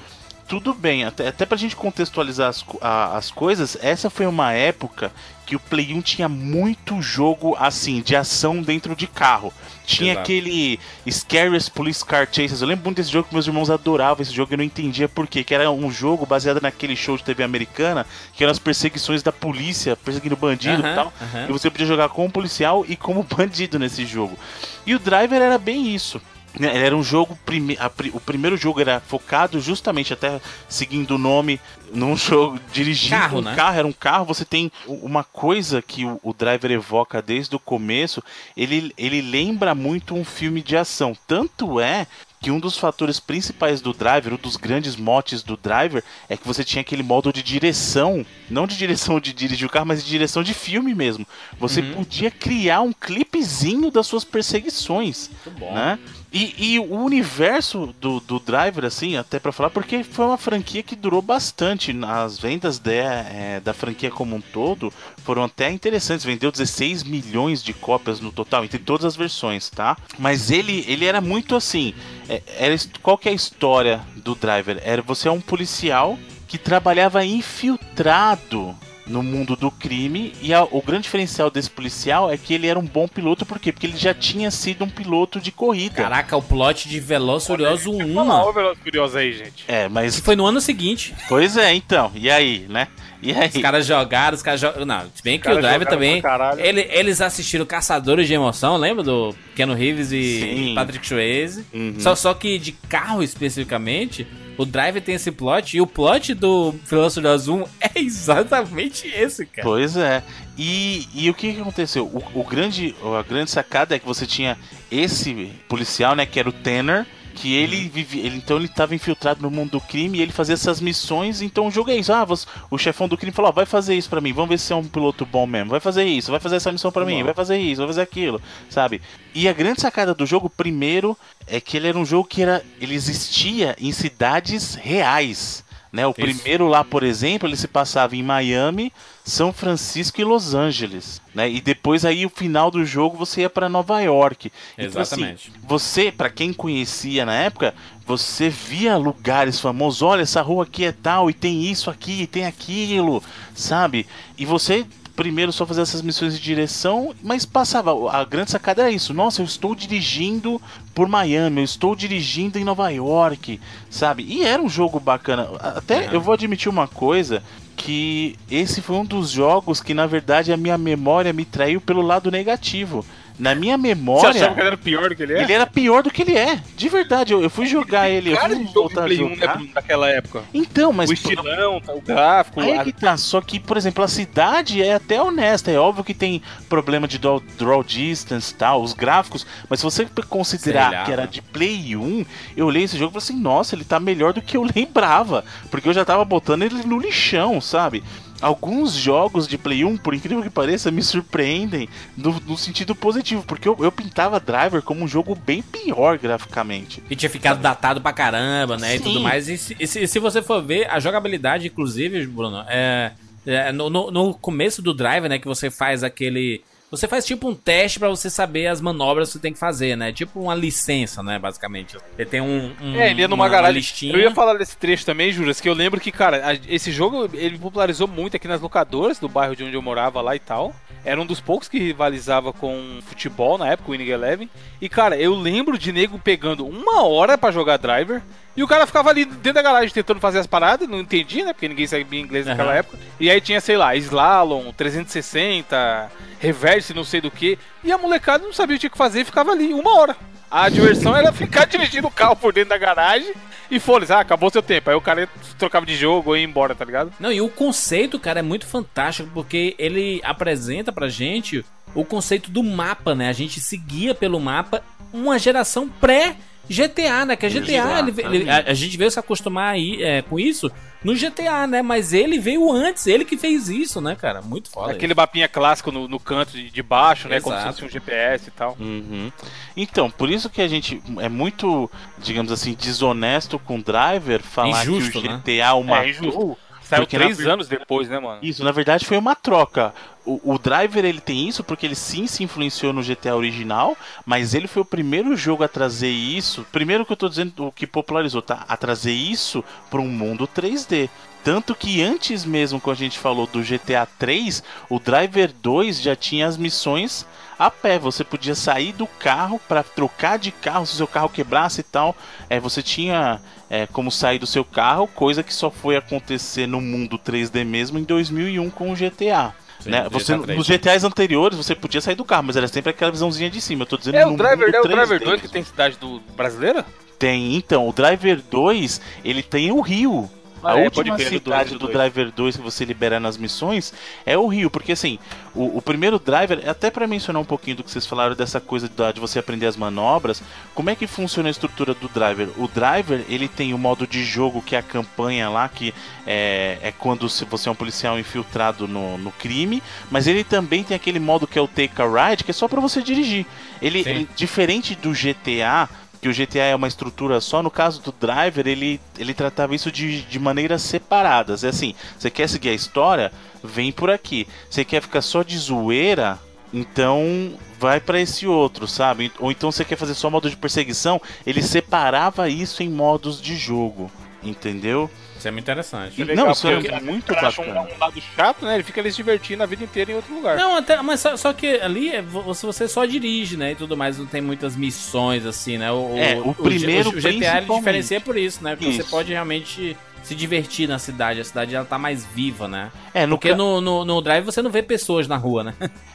[SPEAKER 8] tudo bem, até, até pra gente contextualizar as, a- as coisas, essa foi uma época que o Play 1 tinha muito jogo assim, de ação dentro de carro. Tinha
[SPEAKER 1] Exato.
[SPEAKER 8] aquele Scariest Police Car Chases. Eu lembro muito desse jogo que meus irmãos adoravam esse jogo e não entendia por quê. Que era um jogo baseado naquele show de TV americana, que eram as perseguições da polícia, perseguindo bandido
[SPEAKER 1] Aham,
[SPEAKER 8] e tal.
[SPEAKER 1] aham.
[SPEAKER 8] E você podia jogar como policial e como bandido nesse jogo. E o Driver era bem isso. Né? Era um jogo. Prime o primeiro jogo era focado justamente, até seguindo o nome, num jogo dirigindo
[SPEAKER 1] Carro,
[SPEAKER 8] um
[SPEAKER 1] né?
[SPEAKER 8] carro. Era um carro. Você tem uma coisa que o, Driver evoca desde o começo. Ele, ele lembra muito um filme de ação. Tanto é que um dos fatores principais do driver, um dos grandes motes do driver, é que você tinha aquele modo de direção, não de direção de dirigir o carro, mas de direção de filme mesmo. Você
[SPEAKER 1] Uhum.
[SPEAKER 8] podia criar um clipezinho das suas perseguições,
[SPEAKER 1] Muito bom.
[SPEAKER 8] né? E, e o universo do, do driver, assim, até pra falar, porque foi uma franquia que durou bastante. As vendas de, é, da franquia como um todo foram até interessantes. Vendeu 16 milhões de cópias no total, entre todas as versões, tá? Mas ele, ele era muito assim. é- era, qual que é a história do driver? Era você é um policial que trabalhava infiltrado no mundo do crime e a- o grande diferencial desse policial é que ele era um bom piloto, por quê? Porque ele já tinha sido um piloto de corrida.
[SPEAKER 1] Caraca, o plot de Veloz Furioso 1,
[SPEAKER 3] Fala,
[SPEAKER 1] mano.
[SPEAKER 3] ô Veloz Furioso aí, gente.
[SPEAKER 8] É, mas
[SPEAKER 1] Que foi no ano seguinte.
[SPEAKER 8] pois é, então. E aí, né? E aí?
[SPEAKER 1] Os caras jogaram, os caras jogaram. Não, se bem que o Drive também. ele- eles assistiram Caçadores de Emoção, lembra do Keanu Reeves e
[SPEAKER 8] Sim.
[SPEAKER 1] Patrick Swayze?
[SPEAKER 8] Uhum.
[SPEAKER 1] Só, só que de carro especificamente, o Drive tem esse plot. E o plot do Veloz Furioso 1 é exatamente esse, cara.
[SPEAKER 8] Pois é. E, e o que, que aconteceu? O, o grande, a grande sacada é que você tinha esse policial, né, que era o Tanner, que ele vivia, ele então ele estava infiltrado no mundo do crime e ele fazia essas missões, então o jogo é isso. Ah, você- o chefão do crime falou: vai fazer isso pra mim, vamos ver se é um piloto bom mesmo. Vai fazer isso, vai fazer essa missão pra mim, vai fazer isso, vai fazer aquilo, sabe? E a grande sacada do jogo, primeiro, é que ele era um jogo que era, ele existia em cidades reais. Né, o primeiro lá, por exemplo, ele se passava em Miami, São Francisco e Los Angeles, né? E depois aí o final do jogo você ia para Nova York. Então, assim,
[SPEAKER 1] Exatamente.
[SPEAKER 8] você, para quem conhecia na época, você via lugares famosos, olha, essa rua aqui é tal e tem isso aqui, e tem aquilo, sabe? E você primeiro só fazia essas missões de direção, mas passava. A grande sacada era isso. Nossa, eu estou dirigindo por Miami, eu estou dirigindo em Nova York, sabe? E era um jogo bacana. Até
[SPEAKER 1] É.
[SPEAKER 8] eu vou admitir uma coisa. Que esse foi um dos jogos que, na verdade, a minha memória me traiu pelo lado negativo. Na minha
[SPEAKER 3] Você
[SPEAKER 8] memória.
[SPEAKER 3] achava que ele era pior do que ele é?
[SPEAKER 8] Ele era pior do que ele é. De verdade, eu, eu fui jogar ele. Eu
[SPEAKER 3] Cara
[SPEAKER 8] fui
[SPEAKER 3] jogo de
[SPEAKER 8] voltar a
[SPEAKER 3] Play 1
[SPEAKER 8] jogar.
[SPEAKER 3] né, daquela época.
[SPEAKER 8] Então, mas.
[SPEAKER 3] o estilão, o gráfico.
[SPEAKER 8] Aí
[SPEAKER 3] a-
[SPEAKER 8] que tá, só que, por exemplo, a cidade é até honesta. É óbvio que tem problema de draw, draw distance e tal, os gráficos, mas se você considerar
[SPEAKER 1] lá,
[SPEAKER 8] que era de Play 1, eu olhei esse jogo e falei assim, nossa, ele tá melhor do que eu lembrava. Porque eu já tava botando ele no lixão, sabe? Alguns jogos de Play 1, por incrível que pareça, me surpreendem no, no sentido positivo, porque eu, eu pintava Driver como um jogo bem pior graficamente.
[SPEAKER 1] E tinha ficado datado pra caramba, né? E
[SPEAKER 8] Sim.
[SPEAKER 1] tudo mais. E se, e se- se você for ver, a jogabilidade, inclusive, Bruno, é. é, no, no- no começo do drive, né? Que você faz aquele. Você faz tipo um teste pra você saber as manobras que você tem que fazer, né? Tipo uma licença, né? Basicamente. Ele tem um. um
[SPEAKER 3] É, ele ia numa
[SPEAKER 1] uma
[SPEAKER 3] garagem.
[SPEAKER 1] listinha.
[SPEAKER 3] Eu ia falar desse trecho também, Juras, que eu lembro que, cara, a- esse jogo ele popularizou muito aqui nas locadoras do bairro de onde eu morava lá e tal. Era um dos poucos que rivalizava com futebol na época, o Winning Eleven. E, cara, eu lembro de nego pegando uma hora pra jogar driver. E o cara ficava ali dentro da garagem tentando fazer as paradas, não entendia, né? Porque ninguém sabia inglês naquela
[SPEAKER 1] Aham.
[SPEAKER 3] época. E aí tinha, sei lá, slalom, 360, reverse, não sei do que. E a molecada não sabia o que fazer e ficava ali uma hora. A diversão era ficar dirigindo o carro por dentro da garagem e foda-se, ah, acabou seu tempo. Aí o cara trocava de jogo ou ia embora, tá ligado?
[SPEAKER 1] Não, e o conceito, cara, é muito fantástico, porque ele apresenta pra gente o conceito do mapa, né? A gente seguia pelo mapa uma geração pré GTA, né? Que a GTA, ele- ele- a, a gente veio se acostumar aí é, com isso no GTA, né? Mas ele veio antes, ele que fez isso, né, cara? Muito foda.
[SPEAKER 3] Aquele mapinha clássico no, no canto de, de baixo, né? Como se
[SPEAKER 1] Exato.
[SPEAKER 3] fosse um GPS e tal.
[SPEAKER 8] Uhum. Então, por isso que a gente é muito, digamos assim, desonesto com o driver falar
[SPEAKER 1] Injusto,
[SPEAKER 8] que o
[SPEAKER 1] né?
[SPEAKER 8] GTA o matou.
[SPEAKER 3] É injusto. Saiu
[SPEAKER 8] Porque na
[SPEAKER 3] três
[SPEAKER 8] ver-
[SPEAKER 3] anos depois, né, mano?
[SPEAKER 8] Isso, na verdade foi uma troca. O, o Driver ele tem isso porque ele sim se influenciou no GTA original, mas ele foi o primeiro jogo a trazer isso. Primeiro que eu tô dizendo o que popularizou, tá? A trazer isso para um mundo 3D. Tanto que antes mesmo, quando a gente falou do GTA 3, o Driver 2 já tinha as missões a pé. Você podia sair do carro para trocar de carro se o seu carro quebrasse e tal. É, você tinha é, como sair do seu carro, coisa que só foi acontecer no mundo 3D mesmo em 2001 com o GTA.
[SPEAKER 1] Sim,
[SPEAKER 8] né?
[SPEAKER 1] GTA
[SPEAKER 8] Você,
[SPEAKER 1] 3.
[SPEAKER 8] nos GTAs anteriores você podia sair do carro, mas era sempre aquela visãozinha de cima. Eu tô dizendo
[SPEAKER 3] É
[SPEAKER 8] no
[SPEAKER 3] o Driver,
[SPEAKER 8] mundo
[SPEAKER 3] é o Driver
[SPEAKER 8] 3D
[SPEAKER 3] 2 que tem cidade do brasileira?
[SPEAKER 8] Tem, então, o Driver 2, ele tem o Rio.
[SPEAKER 3] Ah,
[SPEAKER 8] a
[SPEAKER 3] é,
[SPEAKER 8] última
[SPEAKER 3] crer, do
[SPEAKER 8] cidade
[SPEAKER 3] dois,
[SPEAKER 8] do
[SPEAKER 3] do
[SPEAKER 8] Driver 2 que você libera nas missões é o Rio, porque assim, o, o primeiro Driver, até pra mencionar um pouquinho do que vocês falaram dessa coisa da- de você aprender as manobras, como é que funciona a estrutura do Driver? O Driver, ele tem o modo de jogo que é a campanha lá, que é, é quando se você é um policial infiltrado no, no crime, mas ele também tem aquele modo que é o Take a Ride, que é só pra você dirigir. Ele, ele- diferente do GTA, que o GTA é uma estrutura só, no caso do Driver, ele, ele tratava isso de, de maneiras separadas. É assim, você quer seguir a história? Vem por aqui. Você quer ficar só de zoeira? Então vai pra esse outro, sabe? Ou então você quer fazer só modo de perseguição? Ele separava isso em modos de jogo, entendeu?
[SPEAKER 1] Isso é muito interessante.
[SPEAKER 8] E- não, isso é muito
[SPEAKER 3] o um, um lado chato, né? Ele fica ali se divertindo a vida inteira em outro lugar.
[SPEAKER 1] Não, até, mas só, só que ali é vo- você você só dirige, né? E tudo mais, não tem muitas missões assim, né? O,
[SPEAKER 8] É, o primeiro,
[SPEAKER 1] o, o GTA ele diferencia por isso, né? Porque você
[SPEAKER 8] Isso.
[SPEAKER 1] pode realmente se divertir na cidade. A cidade ela tá mais viva, né?
[SPEAKER 8] É, no
[SPEAKER 1] Porque
[SPEAKER 8] ca-
[SPEAKER 1] no, no, no Drive você não vê pessoas na rua, né?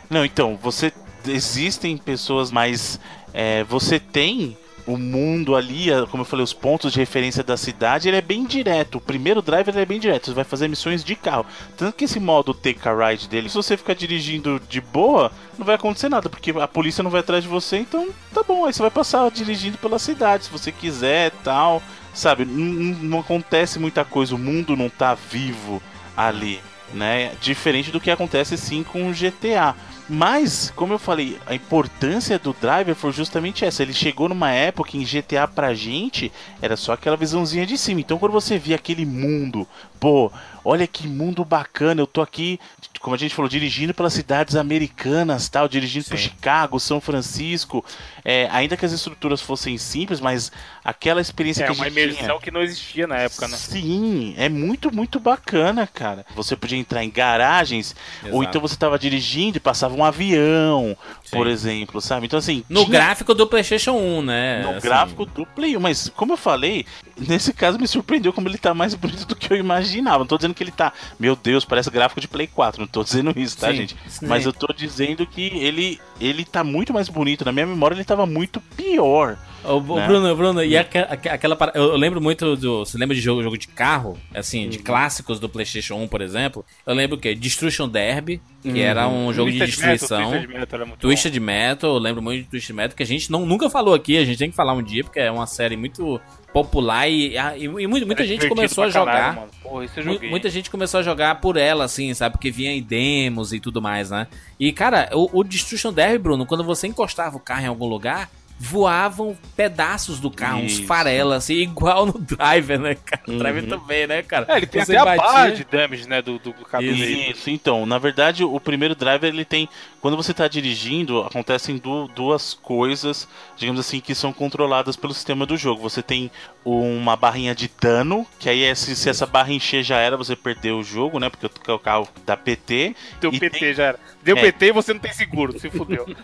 [SPEAKER 8] Não, então, você. Existem pessoas, mas é, você tem o mundo ali, a- como eu falei, os pontos de referência da cidade, ele é bem direto. O primeiro driver ele é bem direto, você vai fazer missões de carro. Tanto que esse modo take a ride dele, se você ficar dirigindo de boa, não vai acontecer nada, porque a polícia não vai atrás de você, então tá bom, aí você vai passar dirigindo pela cidade, se você quiser tal. Sabe, não- não acontece muita coisa, o mundo não tá vivo ali, né? Diferente do que acontece sim com o GTA. Mas, como eu falei, a importância do driver foi justamente essa. Ele chegou numa época em GTA pra gente era só aquela visãozinha de cima. Então, quando você via aquele mundo, pô, olha que mundo bacana, eu tô aqui, como a gente falou, dirigindo pelas cidades americanas, tal, dirigindo por Chicago, São Francisco. É, ainda que as estruturas fossem simples, mas aquela experiência
[SPEAKER 3] É
[SPEAKER 8] que a
[SPEAKER 3] uma
[SPEAKER 8] gente
[SPEAKER 3] imersão
[SPEAKER 8] tinha,
[SPEAKER 3] que não existia na época, né?
[SPEAKER 8] Sim, é muito, muito bacana, cara. Você podia entrar em garagens, ou
[SPEAKER 1] Exato.
[SPEAKER 8] então você tava dirigindo e passava um avião,
[SPEAKER 1] Sim.
[SPEAKER 8] por exemplo, sabe? Então, assim.
[SPEAKER 1] No
[SPEAKER 8] tinha-
[SPEAKER 1] gráfico do PlayStation 1, né?
[SPEAKER 8] No
[SPEAKER 1] assim.
[SPEAKER 8] gráfico do Play 1, mas como eu falei, nesse caso me surpreendeu como ele tá mais bonito do que eu imaginava. Não tô dizendo que ele tá, meu Deus, parece gráfico de Play 4, não tô dizendo isso, tá,
[SPEAKER 1] Sim,
[SPEAKER 8] gente?
[SPEAKER 1] sim.
[SPEAKER 8] Mas eu tô dizendo que ele ele tá muito mais bonito. Na minha memória ele tava muito pior.
[SPEAKER 1] Ô, ô,
[SPEAKER 8] né?
[SPEAKER 1] Bruno, Bruno, e aque- aquela para- eu, lembro muito do. Você lembra de jogo, jogo de carro? Assim,
[SPEAKER 8] Uhum.
[SPEAKER 1] de clássicos do PlayStation 1, por exemplo? Eu lembro o quê? Destruction Derby, que era
[SPEAKER 8] Uhum.
[SPEAKER 1] um jogo de
[SPEAKER 3] Twisted Metal,
[SPEAKER 1] destruição.
[SPEAKER 3] Twisted Metal era muito
[SPEAKER 1] Twisted Metal, eu lembro muito de Twisted Metal, que a gente não, nunca falou aqui, a gente tem que falar um dia, porque é uma série muito popular e, e, e muita, muita
[SPEAKER 3] Era
[SPEAKER 1] gente começou a
[SPEAKER 3] caralho,
[SPEAKER 1] jogar.
[SPEAKER 3] mano. Porra.
[SPEAKER 1] Muita gente começou a jogar por ela, assim, sabe? Porque vinha em demos e tudo mais, né? E, cara, o, o Destruction Derby, Bruno, quando você encostava o carro em algum lugar, voavam pedaços do carro, uns
[SPEAKER 8] Isso.
[SPEAKER 1] farelas, assim, igual no Driver, né, cara? O
[SPEAKER 8] Uhum.
[SPEAKER 1] Driver também, né, cara?
[SPEAKER 3] É, ele tem
[SPEAKER 1] Você
[SPEAKER 3] até a
[SPEAKER 1] batia-
[SPEAKER 3] barra de damage, né, do, do
[SPEAKER 1] Isso.
[SPEAKER 3] dele.
[SPEAKER 8] Isso, então, na verdade, o primeiro driver ele tem. Quando você tá dirigindo, acontecem du- duas coisas, digamos assim, que são controladas pelo sistema do jogo. Você tem uma barrinha de dano, que aí é se, se essa barra encher já era, você perdeu o jogo, né? Porque o carro dá PT.
[SPEAKER 3] Deu
[SPEAKER 8] E
[SPEAKER 3] PT
[SPEAKER 8] tem-
[SPEAKER 3] já era. Deu
[SPEAKER 8] É.
[SPEAKER 3] PT e você não tem seguro, se fudeu.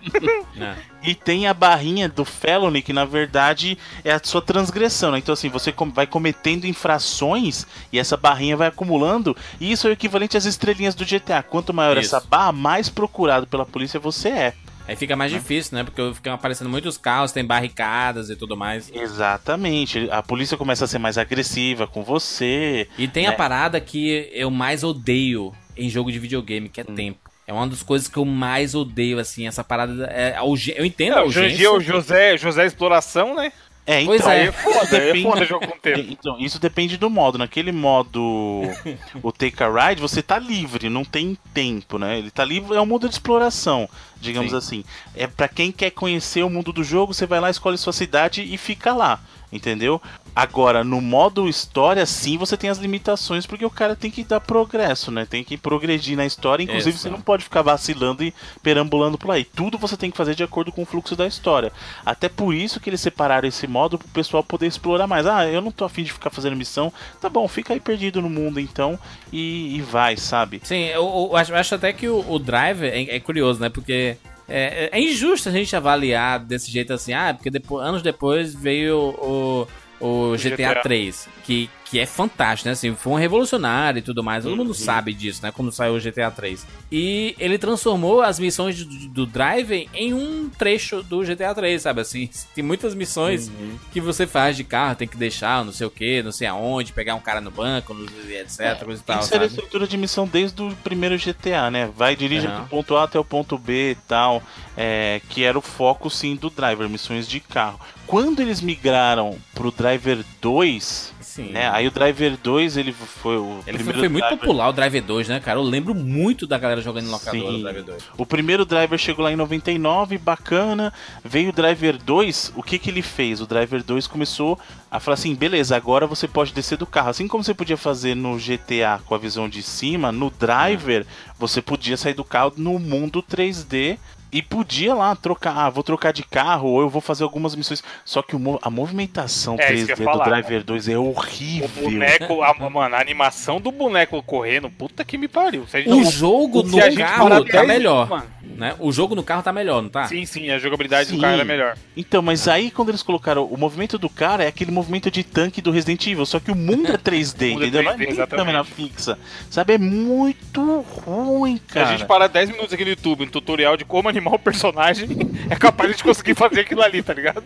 [SPEAKER 1] É.
[SPEAKER 8] E tem a barrinha do felony, que na verdade é a sua transgressão, né? Então, assim, você com- vai cometendo infrações e essa barrinha vai acumulando. E isso é o equivalente às estrelinhas do GTA. Quanto maior
[SPEAKER 1] Isso.
[SPEAKER 8] essa barra, mais procurado pela polícia você é.
[SPEAKER 1] Aí fica mais difícil, né? Porque ficam aparecendo muitos carros, tem barricadas e tudo mais.
[SPEAKER 8] Exatamente. A polícia começa a ser mais agressiva com você.
[SPEAKER 1] E tem
[SPEAKER 8] É.
[SPEAKER 1] a parada que eu mais odeio em jogo de videogame, que é
[SPEAKER 8] Hum.
[SPEAKER 1] tempo. É uma das coisas que eu mais odeio, assim, essa parada. É, eu entendo
[SPEAKER 3] É,
[SPEAKER 1] a
[SPEAKER 3] o Jandir,
[SPEAKER 1] urgência.
[SPEAKER 3] o José, José Exploração, né?
[SPEAKER 8] É,
[SPEAKER 1] Pois
[SPEAKER 8] então,
[SPEAKER 1] é.
[SPEAKER 3] Aí é foda, é
[SPEAKER 8] Depende-
[SPEAKER 3] foda jogo com tempo.
[SPEAKER 8] Então, isso depende do modo. Naquele modo, o Take a Ride, você tá livre, não tem tempo, né? Ele tá livre, é um modo de exploração, digamos
[SPEAKER 1] Sim.
[SPEAKER 8] assim. É pra quem quer conhecer o mundo do jogo, você vai lá, escolhe sua cidade e fica lá, entendeu? Agora, no modo história, sim, você tem as limitações, porque o cara tem que dar progresso, né? Tem que progredir na história, inclusive você não pode ficar vacilando e perambulando por aí. Tudo você tem que fazer de acordo com o fluxo da história. Até por isso que eles separaram esse modo pro pessoal poder explorar mais. Ah, eu não tô afim de ficar fazendo missão. Tá bom, fica aí perdido no mundo então e, e vai, sabe?
[SPEAKER 1] Sim, eu, eu acho, eu acho até que o, o Driver é, é curioso, né? Porque é, é injusto a gente avaliar desse jeito assim, ah, porque depois, anos depois veio o, o, GTA,
[SPEAKER 3] GTA.
[SPEAKER 1] 3, que, que é fantástico, né? Assim, foi um revolucionário e tudo mais, todo
[SPEAKER 8] Uhum.
[SPEAKER 1] mundo sabe disso, né? Quando saiu o GTA 3. E ele transformou as missões do, do Driver em um trecho do GTA 3, sabe? Assim, tem muitas missões
[SPEAKER 8] Uhum.
[SPEAKER 1] que você faz de carro, tem que deixar, não sei o que, não sei aonde, pegar um cara no banco, etc, coisa e tal,
[SPEAKER 8] Isso era a estrutura de missão desde o primeiro GTA, né? Vai, dirige
[SPEAKER 1] Aham.
[SPEAKER 8] do ponto A até o ponto B e tal. é, que era o foco, sim, do Driver, missões de carro. Quando eles migraram pro Driver 2,
[SPEAKER 1] Sim.
[SPEAKER 8] né? Aí o Driver 2, ele foi o
[SPEAKER 1] Ele foi,
[SPEAKER 8] primeiro
[SPEAKER 1] foi muito
[SPEAKER 8] Driver-
[SPEAKER 1] popular o Driver 2, né, cara? Eu lembro muito da galera jogando em locadora
[SPEAKER 8] Sim.
[SPEAKER 1] o Driver 2.
[SPEAKER 8] O primeiro driver chegou lá em 99, bacana. Veio o driver 2, o que que ele fez? O driver 2 começou a falar assim: beleza, agora você pode descer do carro. Assim como você podia fazer no GTA com a visão de cima, no driver você podia sair do carro no mundo 3D. E podia lá trocar, ah, vou trocar de carro ou eu vou fazer algumas missões. Só que o a movimentação
[SPEAKER 3] É, isso que
[SPEAKER 8] 3D
[SPEAKER 3] eu ia
[SPEAKER 8] do
[SPEAKER 3] falar.
[SPEAKER 8] Driver 2 é
[SPEAKER 3] O
[SPEAKER 8] horrível.
[SPEAKER 3] boneco, a, mano, a animação do boneco correndo, puta que me pariu. Se a gente-
[SPEAKER 1] O jogo
[SPEAKER 3] se
[SPEAKER 1] no
[SPEAKER 3] a gente
[SPEAKER 1] carro tá
[SPEAKER 3] 10
[SPEAKER 1] melhor,
[SPEAKER 3] mano.
[SPEAKER 1] né? O jogo no carro tá melhor, não tá?
[SPEAKER 3] Sim, sim, a jogabilidade
[SPEAKER 8] Sim.
[SPEAKER 3] do carro era melhor.
[SPEAKER 8] Então, mas aí quando eles colocaram o movimento do cara é aquele movimento de tanque do Resident Evil, só que o mundo é 3D,
[SPEAKER 3] O mundo é
[SPEAKER 8] entendeu? Não é
[SPEAKER 3] 3D,
[SPEAKER 8] nem
[SPEAKER 3] exatamente.
[SPEAKER 8] câmera fixa. Sabe, é muito ruim,
[SPEAKER 3] Se
[SPEAKER 8] cara.
[SPEAKER 3] a gente parar 10 minutos aqui no YouTube, um tutorial de como animar o personagem, é capaz de conseguir fazer aquilo ali, tá ligado?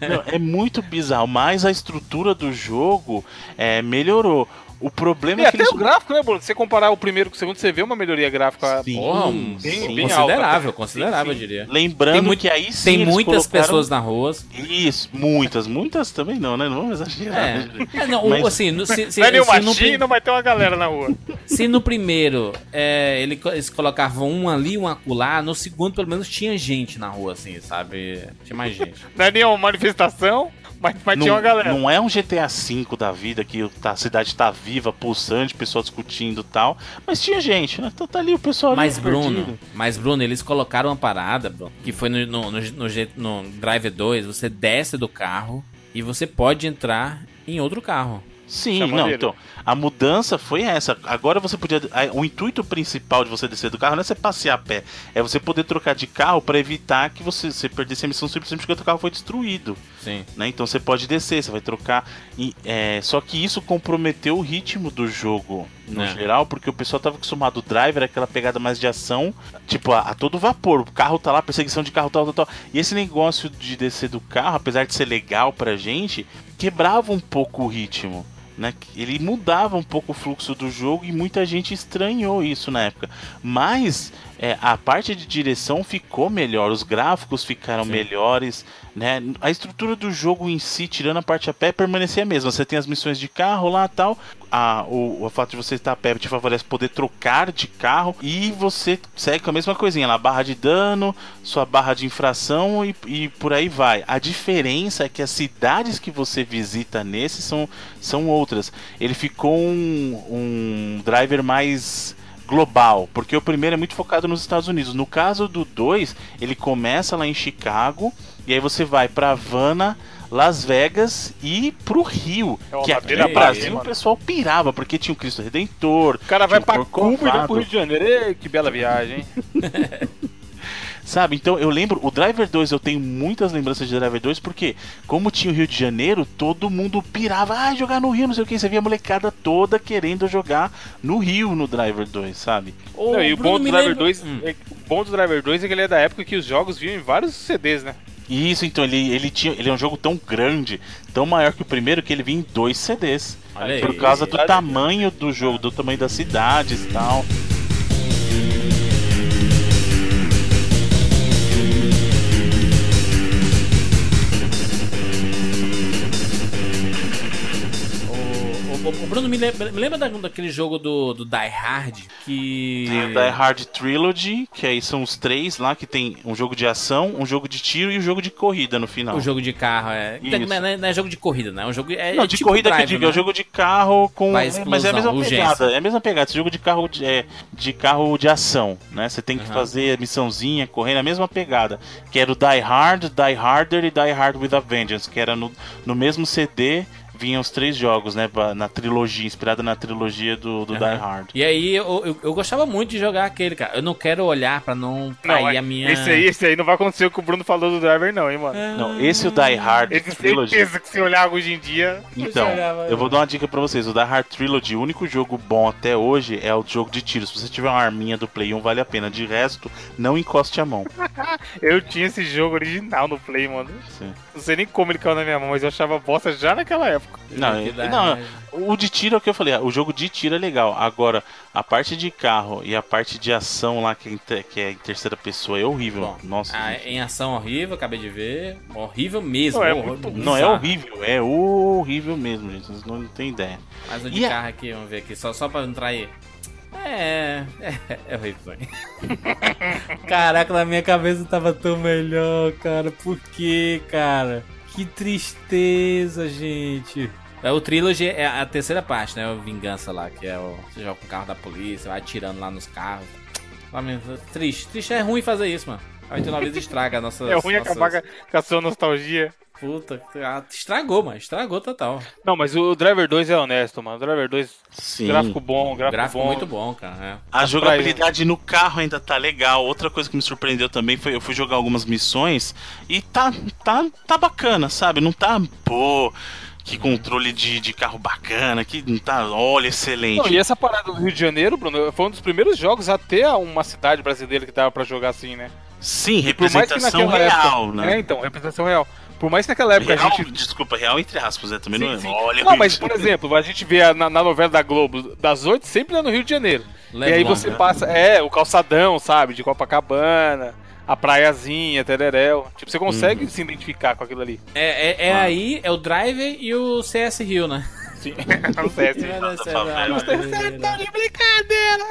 [SPEAKER 8] Não, é muito bizarro, mas a estrutura do jogo é, melhorou. O problema
[SPEAKER 3] E
[SPEAKER 8] é que
[SPEAKER 3] até
[SPEAKER 8] eles
[SPEAKER 3] o gráfico, né, Bruno? Se você comparar o primeiro com o segundo, você vê uma melhoria gráfica.
[SPEAKER 8] Sim,
[SPEAKER 1] Porra,
[SPEAKER 8] sim,
[SPEAKER 1] bem,
[SPEAKER 8] sim.
[SPEAKER 3] bem
[SPEAKER 1] considerável,
[SPEAKER 3] alta.
[SPEAKER 1] considerável, eu diria.
[SPEAKER 8] Lembrando
[SPEAKER 1] muito-
[SPEAKER 8] que aí sim
[SPEAKER 1] Tem
[SPEAKER 8] eles
[SPEAKER 1] muitas
[SPEAKER 8] colocaram-
[SPEAKER 1] pessoas na rua.
[SPEAKER 8] Isso, muitas, muitas também não, né? Não vamos exagerar.
[SPEAKER 1] É? É, não,
[SPEAKER 8] Mas-
[SPEAKER 1] assim, no- se, se,
[SPEAKER 3] Não é nenhuma
[SPEAKER 1] se no,
[SPEAKER 3] China, vai ter uma galera na rua.
[SPEAKER 1] se no primeiro é, eles colocavam um ali, um acolá, no segundo pelo menos tinha gente na rua, assim, sabe? Tinha mais gente.
[SPEAKER 3] Não é nenhuma manifestação, mas, mas
[SPEAKER 8] não,
[SPEAKER 3] tinha uma galera.
[SPEAKER 8] não é um GTA V da vida que a cidade tá viva, pulsante, pessoal discutindo e tal. Mas tinha gente, né? Então tá ali o pessoal ali
[SPEAKER 1] Mas
[SPEAKER 8] perdido.
[SPEAKER 1] Bruno, mas Bruno, eles colocaram uma parada, Bruno, que foi no, no, no, no, Drive 2, você desce do carro e você pode entrar em outro carro.
[SPEAKER 8] Sim, não, então, a mudança foi essa. Agora você podia. O intuito principal de você descer do carro não é você passear a pé, é você poder trocar de carro para evitar que você, você perdesse a missão simplesmente porque o carro foi destruído.
[SPEAKER 1] Sim.
[SPEAKER 8] né? Então você pode descer, você vai trocar. E, é, só que isso comprometeu o ritmo do jogo no
[SPEAKER 1] É.
[SPEAKER 8] geral, porque o pessoal tava acostumado o driver, aquela pegada mais de ação, tipo, a, a todo vapor. O carro tá lá, perseguição de carro, tal, tal, tal. E esse negócio de descer do carro, apesar de ser legal pra gente, quebrava um pouco o ritmo. Né? Ele mudava um pouco o fluxo do jogo e muita gente estranhou isso na época. Mas é, a parte de direção ficou melhor, os gráficos ficaram melhores, né? A estrutura do jogo em si, tirando a parte a pé, permanecia a mesma. Você tem as missões de carro lá tal. A, o, o fato de você estar a pé te favorece poder trocar de carro. E você segue com a mesma coisinha lá, barra de dano, sua barra de infração e, e por aí vai. A diferença é que as cidades que você visita nesse são, são outras. Ele ficou um, um driver mais global, porque o primeiro é muito focado nos Estados Unidos. No caso do 2, ele começa lá em Chicago e aí você vai pra Havana, Las Vegas e pro Rio,
[SPEAKER 3] É
[SPEAKER 8] que aqui no Brasil o pessoal pirava, porque tinha o Cristo Redentor,
[SPEAKER 3] O cara vai pra Cuba e depois pro. Rio de Janeiro. Ei, que bela viagem, hein?
[SPEAKER 8] Sabe? Então eu lembro, o Driver 2, eu tenho muitas lembranças de Driver 2, porque como tinha o Rio de Janeiro, todo mundo pirava, ah, jogar no Rio, não sei o que, você via a molecada toda querendo jogar no Rio no Driver 2, sabe?
[SPEAKER 1] Ô,
[SPEAKER 3] Não, e o
[SPEAKER 1] Bruno,
[SPEAKER 3] bom do Driver
[SPEAKER 1] lembra-
[SPEAKER 3] 2
[SPEAKER 1] Hum.
[SPEAKER 3] é, o bom do Driver 2 é que ele é da época que os jogos vinham em vários CDs, né?
[SPEAKER 8] Isso, então, ele, ele tinha. Ele é um jogo tão grande, tão maior que o primeiro, que ele vinha em dois CDs.
[SPEAKER 1] Olha
[SPEAKER 8] Por
[SPEAKER 1] aí.
[SPEAKER 8] causa do tamanho do jogo, do tamanho das cidades e tal.
[SPEAKER 1] Bruno, me lembra, me lembra da- daquele jogo do, do Die Hard que.
[SPEAKER 8] Tem o Die Hard Trilogy, que aí são os três lá, que tem um jogo de ação, um jogo de tiro e um jogo de corrida no final.
[SPEAKER 1] O jogo de carro, é. Não é, não é jogo de corrida, né? É um jogo. É,
[SPEAKER 8] Não,
[SPEAKER 1] é
[SPEAKER 8] de
[SPEAKER 1] tipo
[SPEAKER 8] corrida que
[SPEAKER 1] Drive,
[SPEAKER 8] eu digo,
[SPEAKER 1] né?
[SPEAKER 8] é o jogo de carro com. É,
[SPEAKER 1] explosão,
[SPEAKER 8] mas é a mesma
[SPEAKER 1] urgência.
[SPEAKER 8] pegada, é a mesma pegada. Esse jogo de carro de, é, de carro de ação, né? Você tem que
[SPEAKER 1] Aham.
[SPEAKER 8] fazer a missãozinha, correndo, a mesma pegada. Que era o Die Hard, Die Harder e Die Hard with a Vengeance, que era no, no mesmo CD. Vinham os três jogos, né? Na trilogia, inspirada na trilogia do, do Die
[SPEAKER 1] Aham.
[SPEAKER 8] Hard.
[SPEAKER 1] E aí eu, eu, eu gostava muito de jogar aquele, cara. Eu não quero olhar pra não cair
[SPEAKER 3] Não, é-
[SPEAKER 1] a minha.
[SPEAKER 3] esse, aí, esse aí não vai acontecer o que o Bruno falou do Driver, não, hein, mano.
[SPEAKER 8] Não, esse o Die Hard
[SPEAKER 3] Esse
[SPEAKER 8] Trilogy.
[SPEAKER 3] certeza que se olhar hoje em dia.
[SPEAKER 8] Então, eu vou dar uma dica pra vocês. O Die Hard Trilogy, o único jogo bom até hoje é o jogo de tiro. Se você tiver uma arminha do Play 1, vale a pena. De resto, não encoste a mão.
[SPEAKER 3] Eu tinha esse jogo original no Play, mano.
[SPEAKER 8] Sim.
[SPEAKER 3] Não sei nem como ele caiu na minha mão, mas eu achava bosta já naquela época.
[SPEAKER 8] Não, é- não, o de tiro é o que eu falei. O jogo de tiro é legal. Agora, a parte de carro e a parte de ação lá, que é que é em terceira pessoa, é horrível.
[SPEAKER 1] Bom,
[SPEAKER 8] Nossa.
[SPEAKER 1] Ah,
[SPEAKER 8] gente.
[SPEAKER 1] em ação horrível, acabei de ver. Horrível mesmo.
[SPEAKER 3] Não, é
[SPEAKER 1] horror-
[SPEAKER 3] muito-
[SPEAKER 8] Não, é horrível. É horrível mesmo, gente. Vocês não têm ideia.
[SPEAKER 1] Mas o de
[SPEAKER 8] E a-
[SPEAKER 1] carro aqui, vamos ver aqui, só, só pra entrar aí. É, é, é horrível também. Caraca, na minha cabeça tava tão melhor, cara. Por que, cara? Que tristeza, gente. É, o Trilogy é a terceira parte, né? O Vingança lá, que é o. Você joga com o carro da polícia, vai atirando lá nos carros. Triste. Triste é ruim fazer isso, mano. A 89 vezes estraga a nossa.
[SPEAKER 3] É ruim acabar com a- com a sua nostalgia.
[SPEAKER 1] Puta, ah, estragou, mano. Estragou total.
[SPEAKER 3] Não, mas o Driver 2 é honesto, mano. O Driver 2,
[SPEAKER 8] Sim.
[SPEAKER 3] gráfico bom, gráfico,
[SPEAKER 1] Gráfico
[SPEAKER 3] bom.
[SPEAKER 1] muito bom, cara. é.
[SPEAKER 8] A jogabilidade no carro ainda tá legal. Outra coisa que me surpreendeu também foi eu fui jogar algumas missões e tá tá tá bacana, sabe? Não tá, pô, que controle de, de carro bacana, que não tá, olha, excelente.
[SPEAKER 3] Não, e essa parada do Rio de Janeiro, Bruno, foi um dos primeiros jogos a ter uma cidade brasileira que dava pra jogar assim, né?
[SPEAKER 8] Sim, representação real,
[SPEAKER 3] época-
[SPEAKER 8] né?
[SPEAKER 3] É, então, representação real. Por mais que naquela época
[SPEAKER 8] Real,
[SPEAKER 3] a gente.
[SPEAKER 8] Desculpa, real entre aspas, né? Também não,
[SPEAKER 3] Sim, sim.
[SPEAKER 8] Olha,
[SPEAKER 3] Não, mas por exemplo, a gente vê a- na, na novela da Globo, das oito, sempre é no Rio de Janeiro. e aí
[SPEAKER 1] Leblon,
[SPEAKER 3] você
[SPEAKER 1] né?
[SPEAKER 3] passa, é, o calçadão, sabe, de Copacabana, a praiazinha, Tereréu. Tipo, você consegue se identificar com aquilo ali.
[SPEAKER 1] É, é, é aí, é o Driver e o CS Rio, né?
[SPEAKER 3] Sim. Não sei, assim.
[SPEAKER 8] favela.
[SPEAKER 3] de brincadeira.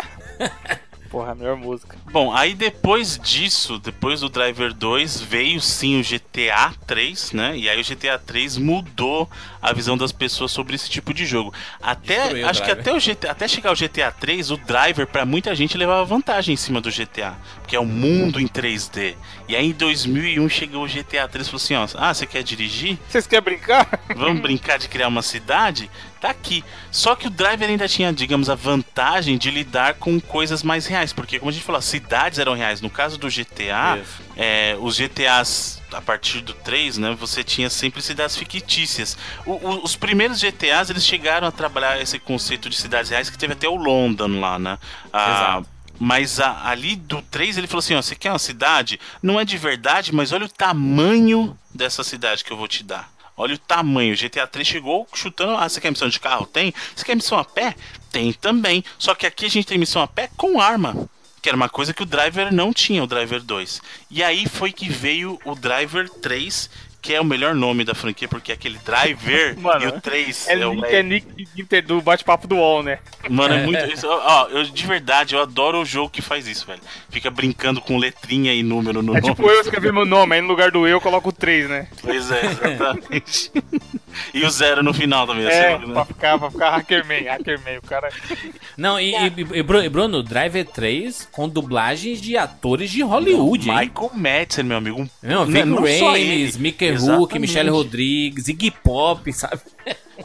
[SPEAKER 3] Porra, a melhor música.
[SPEAKER 8] Bom, aí depois disso, depois do Driver 2, veio sim o GTA 3, né? E aí o GTA 3 mudou a visão das pessoas sobre esse tipo de jogo. Até,
[SPEAKER 1] Destruiu o
[SPEAKER 8] acho que até, o GTA, até chegar o GTA 3, o Driver pra muita gente levava vantagem em cima do GTA, porque é um mundo em 3D. E aí em 2001 chegou o GTA 3 e falou assim, ó, ah, você quer dirigir?
[SPEAKER 3] Vocês querem brincar?
[SPEAKER 8] Vamos brincar de criar uma cidade? Tá aqui. Só que o Driver ainda tinha, digamos, a vantagem de lidar com coisas mais reais. Porque, como a gente falou, as cidades eram reais. No caso do GTA, é, os GTAs, a partir do 3, né? Você tinha sempre cidades fictícias. O- o- os primeiros GTAs, eles chegaram a trabalhar esse conceito de cidades reais, que teve até o London lá, né?
[SPEAKER 1] Exato.
[SPEAKER 8] mas a- ali do 3 ele falou assim: ó, você quer uma cidade? Não é de verdade, mas olha o tamanho dessa cidade que eu vou te dar. Olha o tamanho. O GTA 3 chegou chutando. Ah, você quer missão de carro? Tem. Você quer missão a pé? Tem também. Só que aqui a gente tem missão a pé com arma. Que era uma coisa que o Driver não tinha, o Driver 2. E aí foi que veio o Driver 3, que é o melhor nome da franquia, porque é aquele Driver
[SPEAKER 3] Mano,
[SPEAKER 8] e o 3
[SPEAKER 3] É,
[SPEAKER 8] é, o
[SPEAKER 3] Nick, é Nick Inter do bate-papo do UOL, né?
[SPEAKER 8] Mano, é muito. Isso, ó, eu, de verdade, eu adoro o jogo que faz isso, velho. Fica brincando com letrinha e número no
[SPEAKER 3] É
[SPEAKER 8] nome.
[SPEAKER 3] tipo eu escrever meu nome, aí no lugar do eu eu coloco o 3, né?
[SPEAKER 8] Pois é, exatamente. e o zero no final também.
[SPEAKER 3] É,
[SPEAKER 8] assim, né?
[SPEAKER 3] pra ficar, pra ficar Hackerman, Hackerman, o cara.
[SPEAKER 1] Não, e, e, e Bru- e Bruno, Driver 3 com dublagens de atores de Hollywood, hein?
[SPEAKER 8] Michael Madsen, meu amigo.
[SPEAKER 1] Não,
[SPEAKER 8] né,
[SPEAKER 1] Vic
[SPEAKER 8] não.
[SPEAKER 1] Rames, Mickey
[SPEAKER 8] Exatamente.
[SPEAKER 1] Michelle Rodrigues, Iggy Pop, sabe?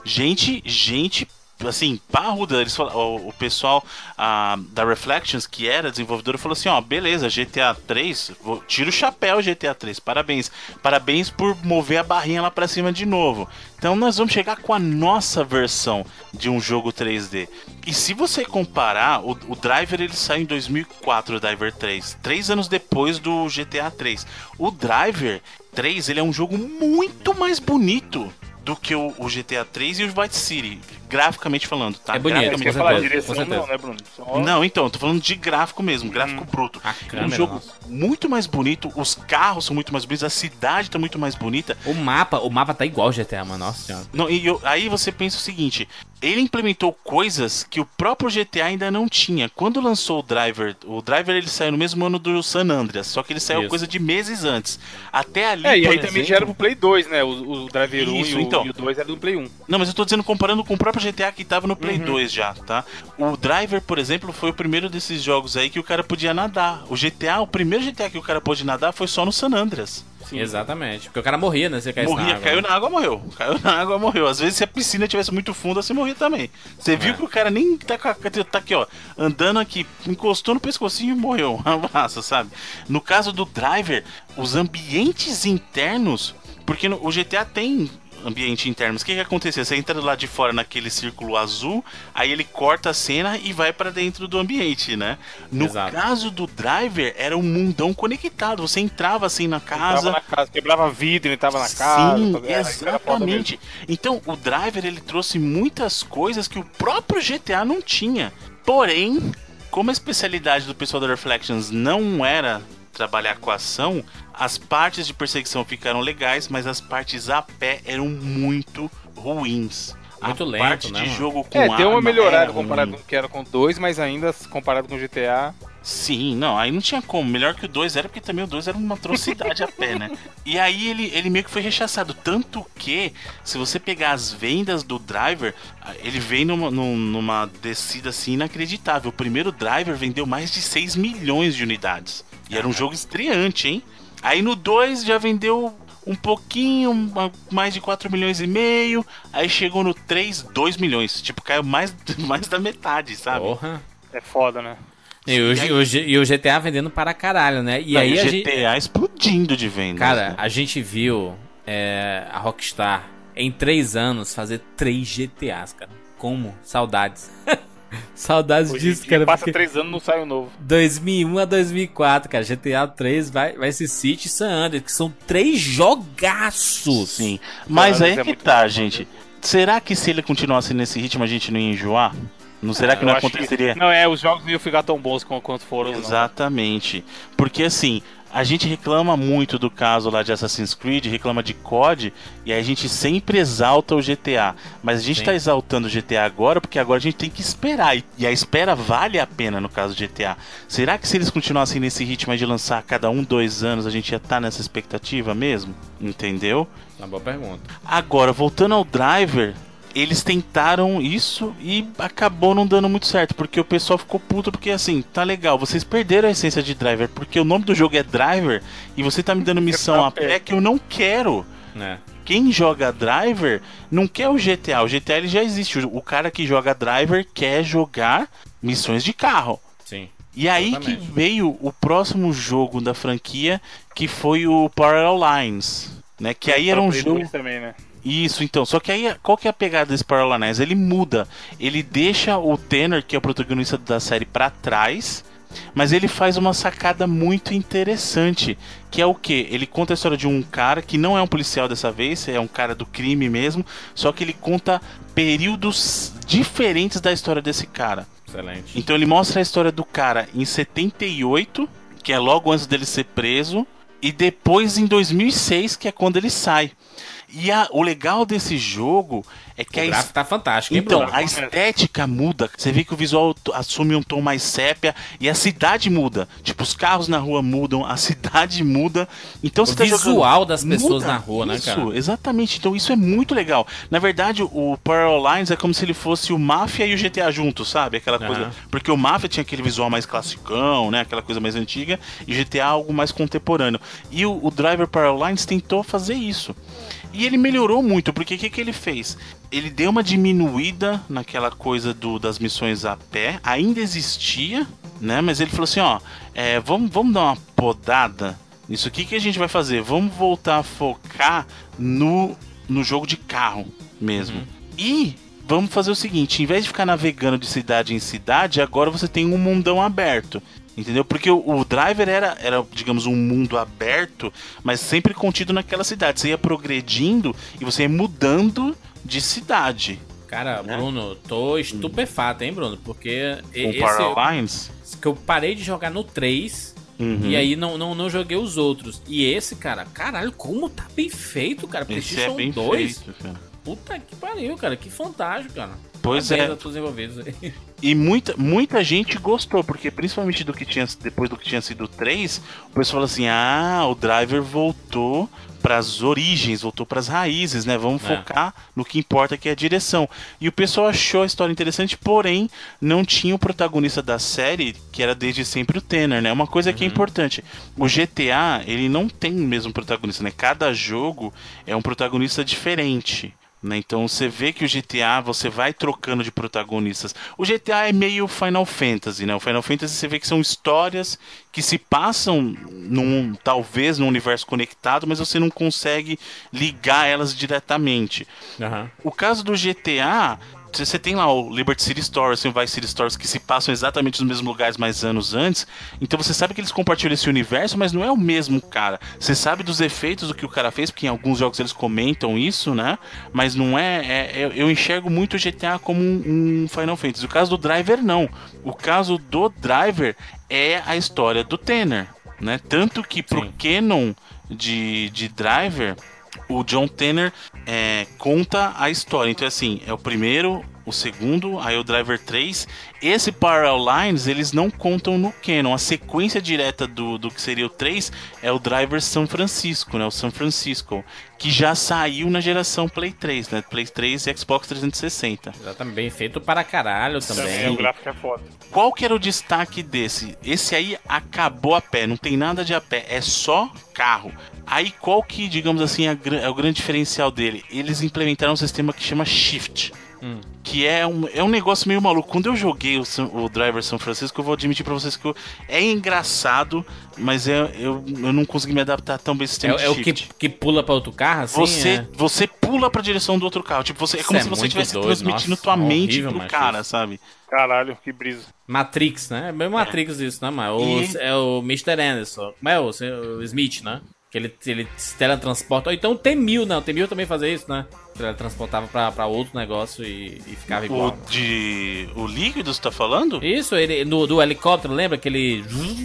[SPEAKER 8] Gente, gente, assim, parruda. Eles falam, o, o pessoal ah, da Reflections, que era desenvolvedora, falou assim: ó, beleza, GTA 3, vou, tira o chapéu, GTA 3, parabéns. Parabéns por mover a barrinha lá pra cima de novo. Então nós vamos chegar com a nossa versão de um jogo 3D. E se você comparar, o, o Driver ele saiu em 2004, o Driver 3, três anos depois do GTA 3. O Driver 3 ele é um jogo muito mais bonito do que o, o GTA 3 e o Vice City, graficamente falando, tá?
[SPEAKER 1] É bonito,
[SPEAKER 3] Você
[SPEAKER 8] Graficamente
[SPEAKER 3] falar
[SPEAKER 1] certeza,
[SPEAKER 3] direção não, né, Bruno? Só-
[SPEAKER 8] não, então, eu tô falando de gráfico mesmo, gráfico bruto.
[SPEAKER 1] A
[SPEAKER 8] É um jogo
[SPEAKER 1] nossa.
[SPEAKER 8] muito mais bonito, os carros são muito mais bonitos, a cidade tá muito mais bonita.
[SPEAKER 1] O mapa, o mapa tá igual ao GTA, mano. Nossa senhora.
[SPEAKER 8] Não, e eu- aí você pensa o seguinte: ele implementou coisas que o próprio GTA ainda não tinha. Quando lançou o Driver, o Driver ele saiu no mesmo ano do San Andreas, só que ele saiu
[SPEAKER 1] Isso.
[SPEAKER 8] coisa de meses antes. Até ali.
[SPEAKER 3] É, e aí também já era pro Play 2, né? O, o Driver 1
[SPEAKER 8] Isso,
[SPEAKER 3] e, o,
[SPEAKER 8] então.
[SPEAKER 3] e o 2 era do Play 1.
[SPEAKER 8] Não, mas eu tô dizendo comparando com o próprio GTA que tava no
[SPEAKER 3] Uhum.
[SPEAKER 8] Play 2 já, tá? O Driver, por exemplo, foi o primeiro desses jogos aí que o cara podia nadar. O GTA, o primeiro GTA que o cara pôde nadar foi só no San Andreas.
[SPEAKER 1] Exatamente. Porque o cara morria, né? Você na
[SPEAKER 8] Morria,
[SPEAKER 1] água,
[SPEAKER 8] caiu
[SPEAKER 1] né?
[SPEAKER 8] na água, morreu. Caiu na água, morreu. Às vezes, se a piscina tivesse muito funda, você morria também. Você viu
[SPEAKER 1] É.
[SPEAKER 8] que o cara nem tá, com a- tá aqui, ó, andando aqui, encostou no pescocinho e morreu. Abraço, sabe? No caso do Driver, os ambientes internos, porque no- o GTA tem ambiente interno. Mas o que que acontecia? Você entra lá de fora naquele círculo azul, aí ele corta a cena e vai pra dentro do ambiente, né? No
[SPEAKER 1] Exato.
[SPEAKER 8] caso do Driver, era um mundão conectado. Você entrava assim na casa,
[SPEAKER 3] na casa, quebrava vidro, ele tava na casa.
[SPEAKER 8] Sim, exatamente. Então, o Driver ele trouxe muitas coisas que o próprio GTA não tinha. Porém, como a especialidade do pessoal da Reflections não era trabalhar com ação, as partes de perseguição ficaram legais, mas as partes a pé eram muito ruins.
[SPEAKER 1] Muito
[SPEAKER 8] a
[SPEAKER 1] lento,
[SPEAKER 8] parte
[SPEAKER 1] né,
[SPEAKER 8] de
[SPEAKER 1] mano?
[SPEAKER 8] jogo com
[SPEAKER 3] É, deu uma
[SPEAKER 8] arma
[SPEAKER 3] melhorada comparado
[SPEAKER 8] ruim.
[SPEAKER 3] com o que era com o 2, mas ainda comparado com o GTA.
[SPEAKER 8] Sim, não, aí não tinha como. Melhor que o 2 era porque também o 2 era uma atrocidade a pé, né? E aí ele, ele meio que foi rechaçado. Tanto que, se você pegar as vendas do driver, ah, ele vem numa, num- numa descida assim inacreditável. O primeiro driver vendeu mais de 6 milhões de unidades. E era um jogo estreante, hein? Aí no 2 já vendeu um pouquinho, mais de 4 milhões e meio. Aí chegou no 3, 2 milhões. Tipo, caiu mais, mais da metade, sabe?
[SPEAKER 1] Porra.
[SPEAKER 3] É foda, né?
[SPEAKER 1] E o, G- o G- e o GTA vendendo para caralho, né? E
[SPEAKER 8] Não,
[SPEAKER 1] aí
[SPEAKER 8] o
[SPEAKER 1] a
[SPEAKER 8] GTA
[SPEAKER 1] gente.
[SPEAKER 8] explodindo de vendas.
[SPEAKER 1] Cara,
[SPEAKER 8] né?
[SPEAKER 1] a gente viu é, a Rockstar em três anos fazer três GTAs, cara. Como? Saudades. Saudades
[SPEAKER 3] Hoje
[SPEAKER 1] disso, cara.
[SPEAKER 3] passa três anos não sai um novo.
[SPEAKER 1] 2001 a 2004, cara. GTA 3, Vice City e San Andreas, que são três jogaços.
[SPEAKER 8] Sim. Mas aí é que tá,
[SPEAKER 3] bom,
[SPEAKER 8] gente. Será que se ele continuasse nesse ritmo a gente não ia enjoar? Não será que
[SPEAKER 3] Eu
[SPEAKER 8] não aconteceria?
[SPEAKER 3] Não, é, os jogos não iam ficar tão bons quanto foram. não.
[SPEAKER 8] Exatamente. Porque assim, a gente reclama muito do caso lá de Assassin's Creed, reclama de COD, e a gente sempre exalta o GTA. Mas a gente
[SPEAKER 1] Sim.
[SPEAKER 8] tá exaltando o GTA agora porque agora a gente tem que esperar. e- a espera vale a pena no caso do GTA. Será que se eles continuassem nesse ritmo de lançar a cada um, dois anos, a gente ia estar nessa expectativa mesmo? Entendeu?
[SPEAKER 1] Uma boa pergunta.
[SPEAKER 8] Agora, voltando ao driver, eles tentaram isso e acabou não dando muito certo, porque o pessoal ficou puto, porque assim, tá legal, vocês perderam a essência de driver, porque o nome do jogo é driver e você tá me dando missão a pé que eu não quero.
[SPEAKER 1] Né?
[SPEAKER 8] Quem joga driver não quer o GTA, o GTA ele já existe, o cara que joga driver quer jogar missões de carro.
[SPEAKER 1] Sim.
[SPEAKER 8] E aí
[SPEAKER 1] Exatamente.
[SPEAKER 8] que veio o próximo jogo da franquia, que foi o Parallel Lines, né? Que aí era um jogo
[SPEAKER 3] também, né?
[SPEAKER 8] Isso, então. Só que aí, qual que é a pegada desse Parallel Lines? Ele muda. Ele deixa o Tanner, que é o protagonista da série, pra trás. Mas ele faz uma sacada muito interessante. Que é o que? Ele conta a história de um cara que não é um policial dessa vez, é um cara do crime mesmo. Só que ele conta períodos diferentes da história desse cara.
[SPEAKER 1] Excelente.
[SPEAKER 8] Então ele mostra a história do cara em 78, que é logo antes dele ser preso, e depois em 2006, que é quando ele sai. E a- o legal desse jogo é que
[SPEAKER 1] O
[SPEAKER 8] a
[SPEAKER 1] gráfico tá fantástico, hein,
[SPEAKER 8] então, a estética muda. Você vê que o visual assume um tom mais sépia e a cidade muda. Tipo, os carros na rua mudam, a cidade muda. Então
[SPEAKER 1] O
[SPEAKER 8] você tá
[SPEAKER 1] visual
[SPEAKER 8] jogando-
[SPEAKER 1] das pessoas
[SPEAKER 8] Muda.
[SPEAKER 1] na rua, né,
[SPEAKER 8] Isso,
[SPEAKER 1] cara?
[SPEAKER 8] exatamente. Então isso é muito legal. Na verdade, o Parallel Lines é como se ele fosse o Mafia e o GTA juntos, sabe? Aquela coisa. Porque o Mafia tinha aquele visual mais classicão, né? Aquela coisa mais antiga. E o GTA algo mais contemporâneo. E o, o Driver Parallel Lines tentou fazer isso. E ele melhorou muito, porque o que, que ele fez? Ele deu uma diminuída naquela coisa do, das missões a pé, ainda existia, né? Mas ele falou assim: ó, é, vamos, vamos dar uma podada nisso aqui que a gente vai fazer. Vamos voltar a focar no, no jogo de carro mesmo. E vamos fazer o seguinte: em vez de ficar navegando de cidade em cidade, agora você tem um mundão aberto. Entendeu? Porque o, o driver era, era, digamos, um mundo aberto, mas sempre contido naquela cidade. Você ia progredindo e você ia mudando de cidade.
[SPEAKER 1] Cara,
[SPEAKER 8] né?
[SPEAKER 1] Bruno, tô estupefato, hein, Bruno? Porque
[SPEAKER 8] Com
[SPEAKER 1] esse
[SPEAKER 8] Parallel Lines.
[SPEAKER 1] que eu parei de jogar no 3
[SPEAKER 8] Uhum.
[SPEAKER 1] e aí não, não, não joguei os outros. E esse, cara, caralho, como tá bem feito, cara.
[SPEAKER 8] Esse
[SPEAKER 1] PlayStation
[SPEAKER 8] é bem
[SPEAKER 1] 2.
[SPEAKER 8] feito, cara.
[SPEAKER 1] Puta que pariu, cara. Que fantástico, cara.
[SPEAKER 8] Pois
[SPEAKER 1] Parabéns
[SPEAKER 8] é.
[SPEAKER 1] a todos os envolvidos aí.
[SPEAKER 8] E muita, muita gente gostou, porque principalmente do que tinha depois do que tinha sido o 3, o pessoal falou assim: "Ah, o driver voltou pras origens, voltou pras raízes, né? Vamos
[SPEAKER 1] É.
[SPEAKER 8] focar no que importa que é a direção". E o pessoal achou a história interessante, porém não tinha o protagonista da série, que era desde sempre o Tanner, né? Uma coisa que é importante. O GTA, ele não tem o mesmo protagonista, né? Cada jogo é um protagonista diferente. Né? Então você vê que o GTA você vai trocando de protagonistas. O GTA é meio Final Fantasy, né? O Final Fantasy você vê que são histórias que se passam num talvez num universo conectado, mas você não consegue ligar elas diretamente.
[SPEAKER 1] Aham.
[SPEAKER 8] O caso do GTA, você tem lá o Liberty City Stories e o Vice City Stories que se passam exatamente nos mesmos lugares mais anos antes. Então você sabe que eles compartilham esse universo, mas não é o mesmo cara. Você sabe dos efeitos do que o cara fez, porque em alguns jogos eles comentam isso, né? Mas não é. é- eu- eu enxergo muito o GTA como um, um Final Fantasy. O caso do Driver, não. O caso do Driver é a história do Tanner, né? Tanto que pro
[SPEAKER 1] Sim.
[SPEAKER 8] Canon de, de Driver o John Tanner é, conta a história. Então, assim, é o primeiro, o segundo, aí o Driver 3. Esse Parallel Lines, eles não contam no canon. A sequência direta do, do que seria o 3 é o Driver São Francisco, né? O São Francisco. Que já saiu na geração Play 3, né? Play 3 e Xbox 360.
[SPEAKER 1] Exatamente, bem feito para caralho
[SPEAKER 3] Também,
[SPEAKER 1] também.
[SPEAKER 3] o gráfico é foda.
[SPEAKER 8] Qual que era o destaque desse? Esse aí acabou a pé, não tem nada de a pé, é só carro. Aí qual que, digamos assim, é é o grande diferencial dele? Eles implementaram um sistema que chama Shift. Que é um, é um negócio meio maluco. Quando eu joguei o, o Driver São Francisco, eu vou admitir pra vocês que eu- é engraçado, mas é, eu, eu não consegui me adaptar tão bem ao sistema
[SPEAKER 1] É, é o que, que pula pra outro carro, assim?
[SPEAKER 8] Você,
[SPEAKER 1] é.
[SPEAKER 8] você pula pra direção do outro carro. Tipo, você, é
[SPEAKER 1] Isso
[SPEAKER 8] como
[SPEAKER 1] é
[SPEAKER 8] se você estivesse transmitindo
[SPEAKER 1] nossa,
[SPEAKER 8] tua mente
[SPEAKER 1] horrível,
[SPEAKER 8] pro cara,
[SPEAKER 1] isso.
[SPEAKER 8] sabe?
[SPEAKER 3] Caralho, que brisa.
[SPEAKER 1] Matrix, né? É meio Matrix isso, né, mano? O-
[SPEAKER 8] E-
[SPEAKER 1] É o Mr. Anderson. Como é o, o Smith, né? Que ele, ele se teletransporta. Ou então o T-1000, né? O T-1000 também fazia isso, né? Teletransportava pra, pra outro negócio e, e ficava
[SPEAKER 8] O
[SPEAKER 1] igual.
[SPEAKER 8] de. O líquido, você tá falando?
[SPEAKER 1] Isso, ele no, do helicóptero, lembra que ele.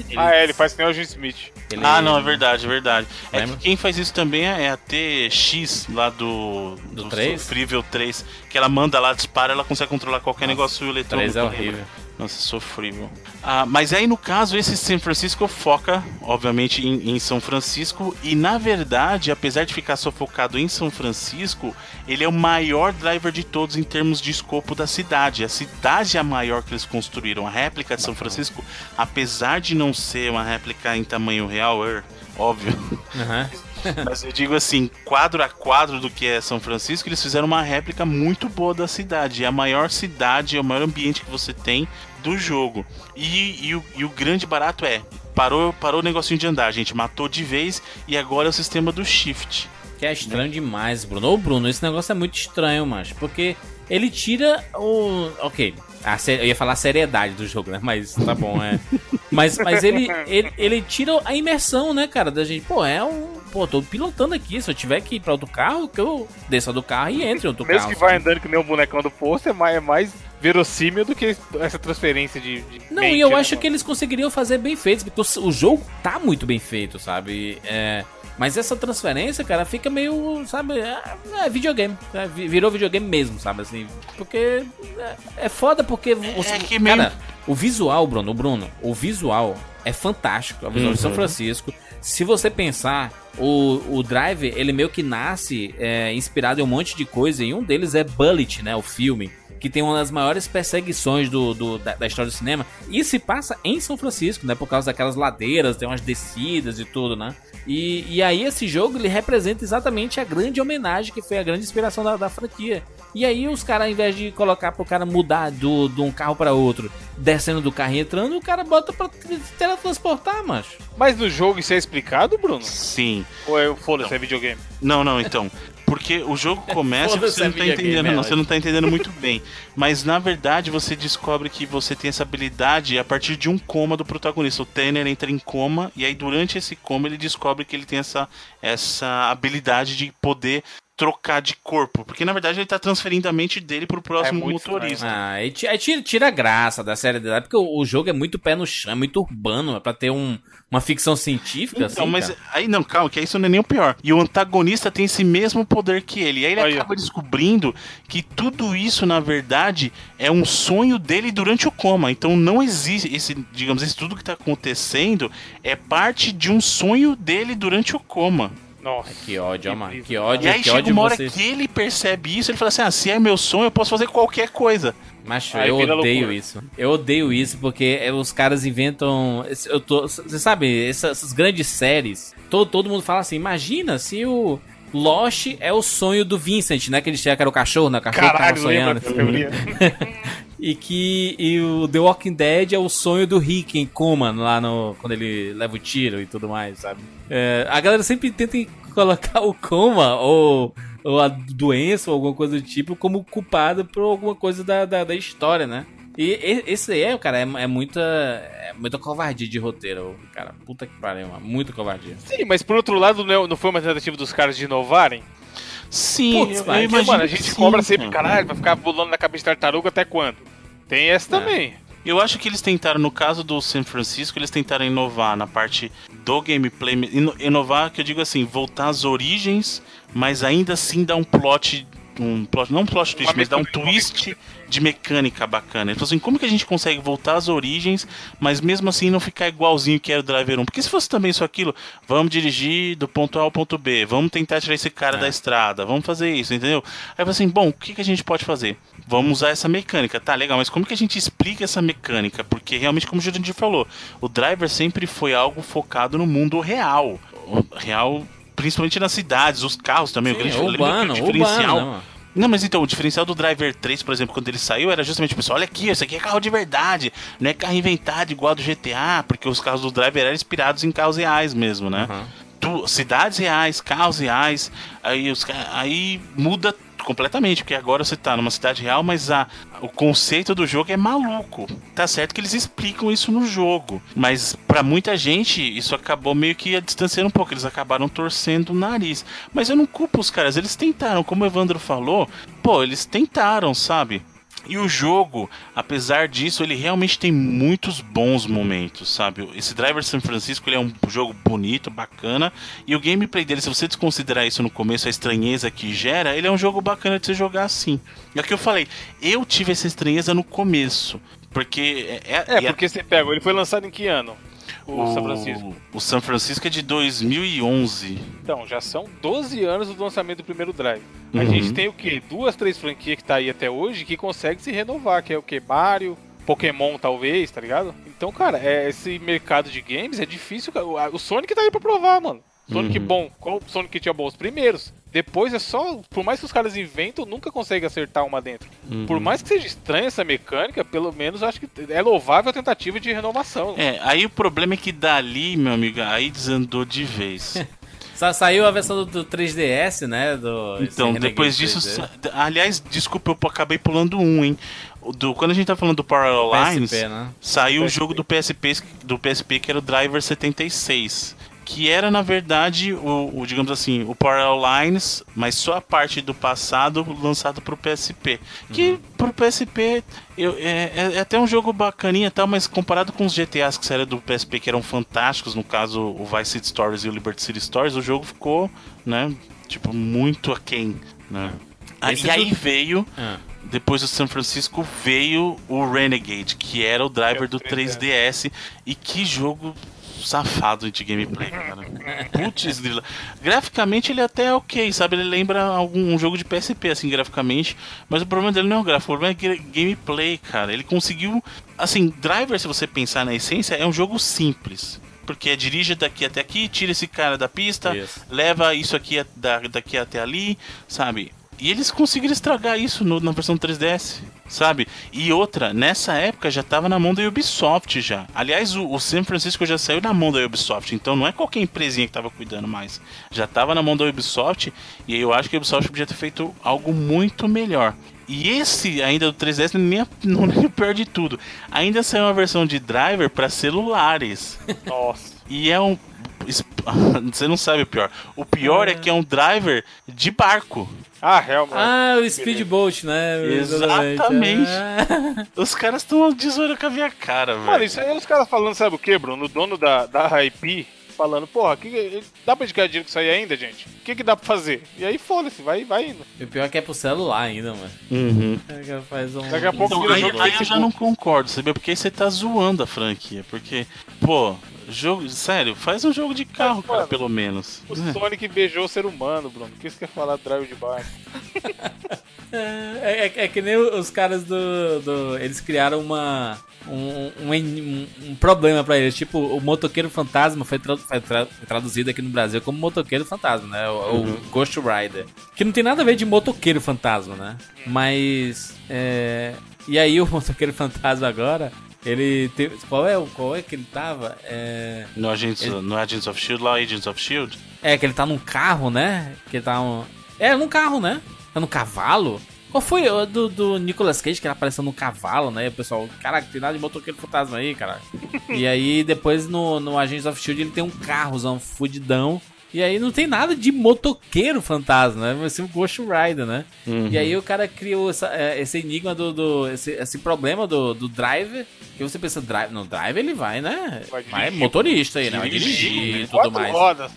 [SPEAKER 1] ele
[SPEAKER 3] Ah, é, ele faz que nem o Jim Smith.
[SPEAKER 1] ele-
[SPEAKER 8] Ah, não, é verdade, é verdade. É que quem faz isso também é a TX lá do.
[SPEAKER 1] Do três?
[SPEAKER 8] Sofrível 3. Que ela manda lá, dispara, ela consegue controlar qualquer negócio eletrônico.
[SPEAKER 1] 3 é
[SPEAKER 8] lembra? Nossa, sofrível. Ah, mas aí no caso, esse São Francisco foca, obviamente, em, em São Francisco. E na verdade, apesar de ficar só focado em São Francisco, ele é o maior driver de todos em termos de escopo da cidade. A cidade é a maior que eles construíram. A réplica de São Francisco, apesar de não ser uma réplica em tamanho real, er, óbvio.
[SPEAKER 1] Aham.
[SPEAKER 8] Mas eu digo assim, quadro a quadro do que é São Francisco, eles fizeram uma réplica muito boa da cidade. É a maior cidade, é o maior ambiente que você tem do jogo. E, e o, e o grande barato é, parou, parou o negocinho de andar, gente. Matou de vez e agora é o sistema do shift.
[SPEAKER 1] Que é estranho demais, Bruno. Ô, Bruno, esse negócio é muito estranho, mas porque ele tira o. Ok, a se- eu ia falar a seriedade do jogo, né? Mas tá bom, é. Mas, mas ele, ele, ele tira a imersão, né, cara? Da gente, pô, é um. Pô, tô pilotando aqui. Se eu tiver que ir pra outro carro, que eu desça do carro e entre em outro
[SPEAKER 3] Mesmo
[SPEAKER 1] carro.
[SPEAKER 3] que vai andando que nem o bonecão do posto, é mais, é mais verossímil do que essa transferência de. de
[SPEAKER 1] Não,
[SPEAKER 3] mente,
[SPEAKER 1] e eu
[SPEAKER 3] né,
[SPEAKER 1] acho
[SPEAKER 3] mano?
[SPEAKER 1] que eles conseguiriam fazer bem feito, porque o, o jogo tá muito bem feito, sabe? É, mas essa transferência, cara, fica meio, sabe? É, é videogame. é, vi- virou videogame mesmo, sabe? Assim, porque é, é foda porque. Você,
[SPEAKER 8] que meio-
[SPEAKER 1] Cara, o visual, Bruno, Bruno, o visual é fantástico. A de
[SPEAKER 8] Uhum.
[SPEAKER 1] São Francisco. Se você pensar, o, o Drive, ele meio que nasce é, inspirado em um monte de coisa, e um deles é Bullet, né? O filme que tem uma das maiores perseguições do, do- da, da história do cinema. E se passa em São Francisco, né? Por causa daquelas ladeiras, tem umas descidas e tudo, né? E, e aí esse jogo ele representa exatamente a grande homenagem que foi a grande inspiração da, da franquia. E aí os caras, ao invés de colocar pro cara mudar do, de um carro para outro, descendo do carro e entrando, o cara bota pra te- teletransportar, macho.
[SPEAKER 3] Mas no jogo isso é explicado, Bruno?
[SPEAKER 8] Sim.
[SPEAKER 3] Ou é foda-se, é videogame?
[SPEAKER 8] Não, não, então. Porque o jogo começa e você não tá entendendo, não, você não tá entendendo muito bem. Mas na verdade você descobre que você tem essa habilidade a partir de um coma do protagonista. O Tanner entra em coma e aí durante esse coma ele descobre que ele tem essa, essa habilidade de poder trocar de corpo. Porque na verdade ele tá transferindo a mente dele pro próximo
[SPEAKER 3] É muito
[SPEAKER 8] motorista.
[SPEAKER 1] Ah, aí tira, tira a graça da série dela, porque o, o jogo é muito pé no chão, é muito urbano, é pra ter um, uma ficção científica,
[SPEAKER 8] Então,
[SPEAKER 1] assim,
[SPEAKER 8] mas
[SPEAKER 1] cara.
[SPEAKER 8] aí não, calma, que isso não é nem o pior. E o antagonista tem esse mesmo poder que ele. E aí ele
[SPEAKER 3] Aí, ó.
[SPEAKER 8] acaba descobrindo que tudo isso, na verdade, é um sonho dele durante o coma. Então não existe esse, digamos, esse tudo que tá acontecendo é parte de um sonho dele durante o coma.
[SPEAKER 3] Nossa.
[SPEAKER 1] Que ódio, ó, mano. Que ódio,
[SPEAKER 8] e aí
[SPEAKER 1] que
[SPEAKER 8] chega
[SPEAKER 1] ódio
[SPEAKER 8] uma hora
[SPEAKER 1] vocês.
[SPEAKER 8] que ele percebe isso, ele fala assim: "Ah, se é meu sonho, eu posso fazer qualquer coisa".
[SPEAKER 1] Macho,
[SPEAKER 3] Aí
[SPEAKER 1] eu odeio
[SPEAKER 3] loucura.
[SPEAKER 1] isso. Eu odeio isso porque os caras inventam. Eu tô, você sabe, essas, essas grandes séries. Todo, todo mundo fala assim: imagina se o Lost é o sonho do Vincent, né? Que ele tinha que era o cachorro, né? O cachorro que tava
[SPEAKER 3] Caralho, lembra
[SPEAKER 1] sonhando. E que e o The Walking Dead é o sonho do Rick em coma lá no quando ele leva o tiro e tudo mais, sabe? É, a galera sempre tenta colocar o coma ou, ou a doença ou alguma coisa do tipo como culpado por alguma coisa da, da, da história, né? E, esse aí, cara, é, é muita é muita covardia de roteiro, cara. Puta que pariu, mano. Muita covardia.
[SPEAKER 3] Sim, mas por outro lado, não não foi uma tentativa dos caras de inovarem?
[SPEAKER 8] Sim,
[SPEAKER 1] Putz,
[SPEAKER 8] eu, eu imagino
[SPEAKER 3] mano, a gente
[SPEAKER 8] sim,
[SPEAKER 3] cobra sempre,
[SPEAKER 8] cara.
[SPEAKER 3] caralho, vai ficar pulando na cabeça de tartaruga até quando? Tem essa também.
[SPEAKER 8] Eu acho que eles tentaram, no caso do San Francisco, eles tentaram inovar na parte do gameplay. ino- Inovar, que eu digo assim, voltar às origens, mas ainda assim dar um plot. Um plot não um plot twist, mas dar um twist de mecânica bacana. Ele falou assim: como que a gente consegue voltar às origens, mas mesmo assim não ficar igualzinho que era o Driver 1? Porque se fosse também isso aquilo, vamos dirigir do ponto A ao ponto B, vamos tentar tirar esse cara da estrada, vamos fazer isso, entendeu? Aí eu falei assim: bom, o que, que a gente pode fazer? Vamos usar essa mecânica, tá legal, mas como que a gente explica essa mecânica? Porque realmente, como o Jurandir falou, o Driver sempre foi algo focado no mundo real. O real, principalmente nas cidades, os carros também, o
[SPEAKER 1] Sim,
[SPEAKER 8] grande
[SPEAKER 1] é
[SPEAKER 8] lembra que o
[SPEAKER 1] urbano,
[SPEAKER 8] diferencial
[SPEAKER 1] urbano, né?
[SPEAKER 8] Não, mas então, o diferencial do Driver 3, por exemplo, quando ele saiu, era justamente, pessoal, olha aqui, isso aqui é carro de verdade, não é carro inventado igual do GTA, porque os carros do Driver eram inspirados em carros reais mesmo, né? Tu- cidades reais, carros reais, aí, os, aí muda completamente, porque agora você tá numa cidade real, mas a, o conceito do jogo é maluco. Tá certo que eles explicam isso no jogo, mas pra muita gente isso acabou meio que distanciando um pouco, eles acabaram torcendo o nariz. Mas eu não culpo os caras, eles tentaram, como o Evandro falou, pô, eles tentaram, sabe? E o jogo, apesar disso, ele realmente tem muitos bons momentos, sabe? Esse Driver San Francisco ele é um jogo bonito, bacana. E o gameplay dele, se você desconsiderar isso no começo, a estranheza que gera, ele é um jogo bacana de você jogar assim. E é o que eu falei, eu tive essa estranheza no começo. Porque. É,
[SPEAKER 3] É,
[SPEAKER 8] e a-
[SPEAKER 3] porque você pega, ele foi lançado em que ano? O, São Francisco.
[SPEAKER 8] O São Francisco é de 2011.
[SPEAKER 3] Então, já são 12 anos do lançamento do primeiro Drive. A
[SPEAKER 8] Uhum.
[SPEAKER 3] gente tem o quê? Duas, três franquias que tá aí até hoje que consegue se renovar, que é o quê? Mario, Pokémon talvez, tá ligado? Então, cara, é, esse mercado de games é difícil. O, o Sonic tá aí pra provar, mano. Sonic
[SPEAKER 8] Uhum.
[SPEAKER 3] bom. Qual Sonic que tinha bom? Os primeiros. Depois é só. Por mais que os caras inventam, nunca consegue acertar uma dentro.
[SPEAKER 8] Uhum.
[SPEAKER 3] Por mais que seja estranha essa mecânica, pelo menos acho que é louvável a tentativa de renovação.
[SPEAKER 8] É, aí o problema é que dali, meu amigo, aí desandou de vez.
[SPEAKER 1] Sa- Saiu a versão do, do 3DS, né? Do,
[SPEAKER 8] Então, depois disso.
[SPEAKER 1] 3D.
[SPEAKER 8] sa- Aliás, desculpa, eu acabei pulando um, hein? Do, quando a gente tá falando do Parallel Lines,
[SPEAKER 1] PSP, né?
[SPEAKER 8] saiu o jogo do PSP, do PSP que era o Driver 76. Que era, na verdade, o, o, digamos assim, o Parallel Lines, mas só a parte do passado lançado pro PSP. Que pro PSP eu, é, é- é até um jogo bacaninha e tal, mas comparado com os GTAs que saíram do PSP, que eram fantásticos, no caso o Vice City Stories e o Liberty City Stories, o jogo ficou, né, tipo, muito aquém, né?
[SPEAKER 1] Esse
[SPEAKER 8] e aí veio,
[SPEAKER 1] Ah.
[SPEAKER 8] depois do San Francisco, veio o Renegade, que era o driver do 3DS. E que jogo safado de gameplay, cara. Putz, grila. Graficamente ele até é ok, sabe? Ele lembra algum um jogo de PSP, assim, graficamente. Mas o problema dele não é o gráfico, o problema é ga- gameplay, cara. Ele conseguiu. Assim, Driver, se você pensar na essência, é um jogo simples. Porque é dirige daqui até aqui, tira esse cara da pista,
[SPEAKER 1] Isso.
[SPEAKER 8] leva isso aqui da- daqui até ali, sabe? E eles conseguiram estragar isso no- na versão 3DS, sabe? E outra, nessa época já tava na mão da Ubisoft já. Aliás, o, o San Francisco já saiu na mão da Ubisoft, então não é qualquer empresinha que tava cuidando mais. Já tava na mão da Ubisoft, e eu acho que a Ubisoft podia ter feito algo muito melhor. E esse ainda do 3DS nem não é o pior de tudo. Ainda saiu uma versão de driver para celulares.
[SPEAKER 3] Nossa.
[SPEAKER 8] E é um. Você não sabe o pior. O pior é que é um driver de barco.
[SPEAKER 3] Ah, realmente.
[SPEAKER 1] Ah, o Speedboat, né?
[SPEAKER 8] Exatamente.
[SPEAKER 1] Ah.
[SPEAKER 8] Os caras estão tesoura com a minha cara,
[SPEAKER 3] Mano,
[SPEAKER 8] velho.
[SPEAKER 3] isso aí é os caras falando, sabe o que, Bruno? O dono da, da IP falando, porra, que, dá pra indicar dinheiro com isso aí ainda, gente? O que, que dá pra fazer? E aí, foda-se, vai, vai indo.
[SPEAKER 1] E o pior é que é pro celular ainda, mano.
[SPEAKER 8] Uhum.
[SPEAKER 1] É, Faz um...
[SPEAKER 3] Daqui a pouco
[SPEAKER 8] Então, aí, aí eu já não concordo, sabe? Porque aí você tá zoando a franquia. Porque, pô, jogo. Sério, faz um jogo de carro, cara,
[SPEAKER 3] mano,
[SPEAKER 8] pelo menos.
[SPEAKER 3] O Sonic beijou o ser humano, Bruno. O que você quer falar do drive de barco?
[SPEAKER 1] É, é- é que nem os caras do. do- eles criaram uma. Um, um, um- um problema pra eles. Tipo, o motoqueiro fantasma foi, tra- foi tra- foi traduzido aqui no Brasil como motoqueiro fantasma, né? O, o Ghost Rider. Que não tem nada a ver de motoqueiro fantasma, né? Mas. É, e aí o motoqueiro fantasma agora. Ele teve. Qual é, qual é que ele tava? É.
[SPEAKER 8] No Agents, no Agents of Shield, lá Agents of Shield.
[SPEAKER 1] É, que ele tá num carro, né? Que ele tá um... É, num carro, né? É num cavalo? Qual foi o do, do Nicolas Cage que ele apareceu num cavalo, né? E o pessoal, caraca, tem nada de motoqueiro fantasma aí, cara. e aí depois no, no Agents of Shield ele tem um carrozão fudidão. E aí não tem nada de motoqueiro fantasma, né? Vai ser um Ghost Rider, né? E aí o cara criou essa- é, esse enigma do. do- esse, esse problema do, do driver. Que você pensa, drive, no drive ele vai, né?
[SPEAKER 3] Vai dirigir.
[SPEAKER 1] motorista aí, né? Vai
[SPEAKER 8] Dirigir,
[SPEAKER 1] dirigir e tudo
[SPEAKER 3] Quatro
[SPEAKER 1] mais.
[SPEAKER 3] rodas.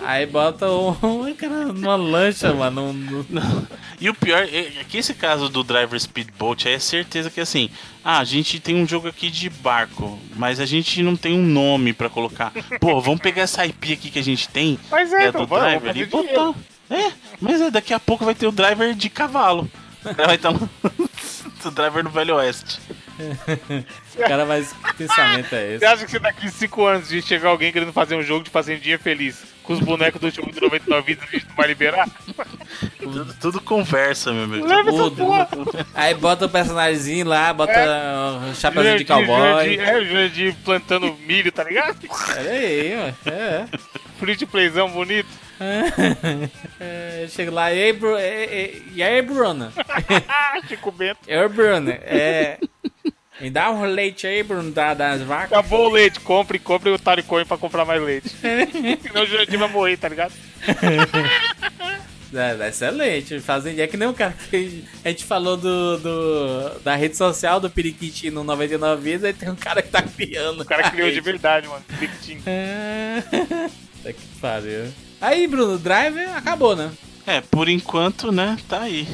[SPEAKER 1] Aí bota um cara numa lancha, mano. num- num-
[SPEAKER 8] E o pior é é que esse caso do Driver Speedboat aí é certeza que assim, ah, a gente tem um jogo aqui de barco, mas a gente não tem um nome pra colocar. Pô, vamos pegar essa IP aqui que a gente tem,
[SPEAKER 3] Mas é,
[SPEAKER 8] que é
[SPEAKER 3] então
[SPEAKER 8] do
[SPEAKER 3] vamos,
[SPEAKER 8] Driver,
[SPEAKER 3] vamos
[SPEAKER 8] e botar. É, mas é, daqui a pouco vai ter o Driver de cavalo. Vai estar no... o Driver no Velho Oeste.
[SPEAKER 1] O cara mais que pensamento é
[SPEAKER 3] Você
[SPEAKER 1] esse?
[SPEAKER 3] acha que daqui 5 anos de chegar alguém querendo fazer um jogo de fazendinha feliz com os bonecos do jogo de 99 vidas a gente não vai liberar?
[SPEAKER 8] Tudo, tudo conversa, meu amigo.
[SPEAKER 3] Leva essa
[SPEAKER 1] Tudo.
[SPEAKER 3] porra.
[SPEAKER 1] Aí bota o personagemzinho lá, bota o chapéuzinho de cowboy.
[SPEAKER 3] Jurandir, É, o Jurandir plantando milho, tá ligado?
[SPEAKER 1] Olha aí, mano. É.
[SPEAKER 3] Free playzão bonito.
[SPEAKER 1] É, chega lá, e aí, Bru- e, e, e aí, Bruna?
[SPEAKER 3] Ah, Chico Bento.
[SPEAKER 1] Eu, Bruna, é. Me dá um leite aí, Bruno, da, das vacas.
[SPEAKER 3] Acabou o leite, compre, compre o Otário Coin pra comprar mais leite. Senão o Jurandir vai morrer, tá ligado?
[SPEAKER 1] É, excelente. Fazem é que nem o cara que a gente falou do, do- da rede social do Periquiti no 99 vezes, aí tem um cara que tá criando.
[SPEAKER 3] O cara criou de verdade, mano. Piquitinho.
[SPEAKER 1] É. Tá que pariu. Aí, Bruno, o Driver acabou, né?
[SPEAKER 8] É, por enquanto, né, tá aí.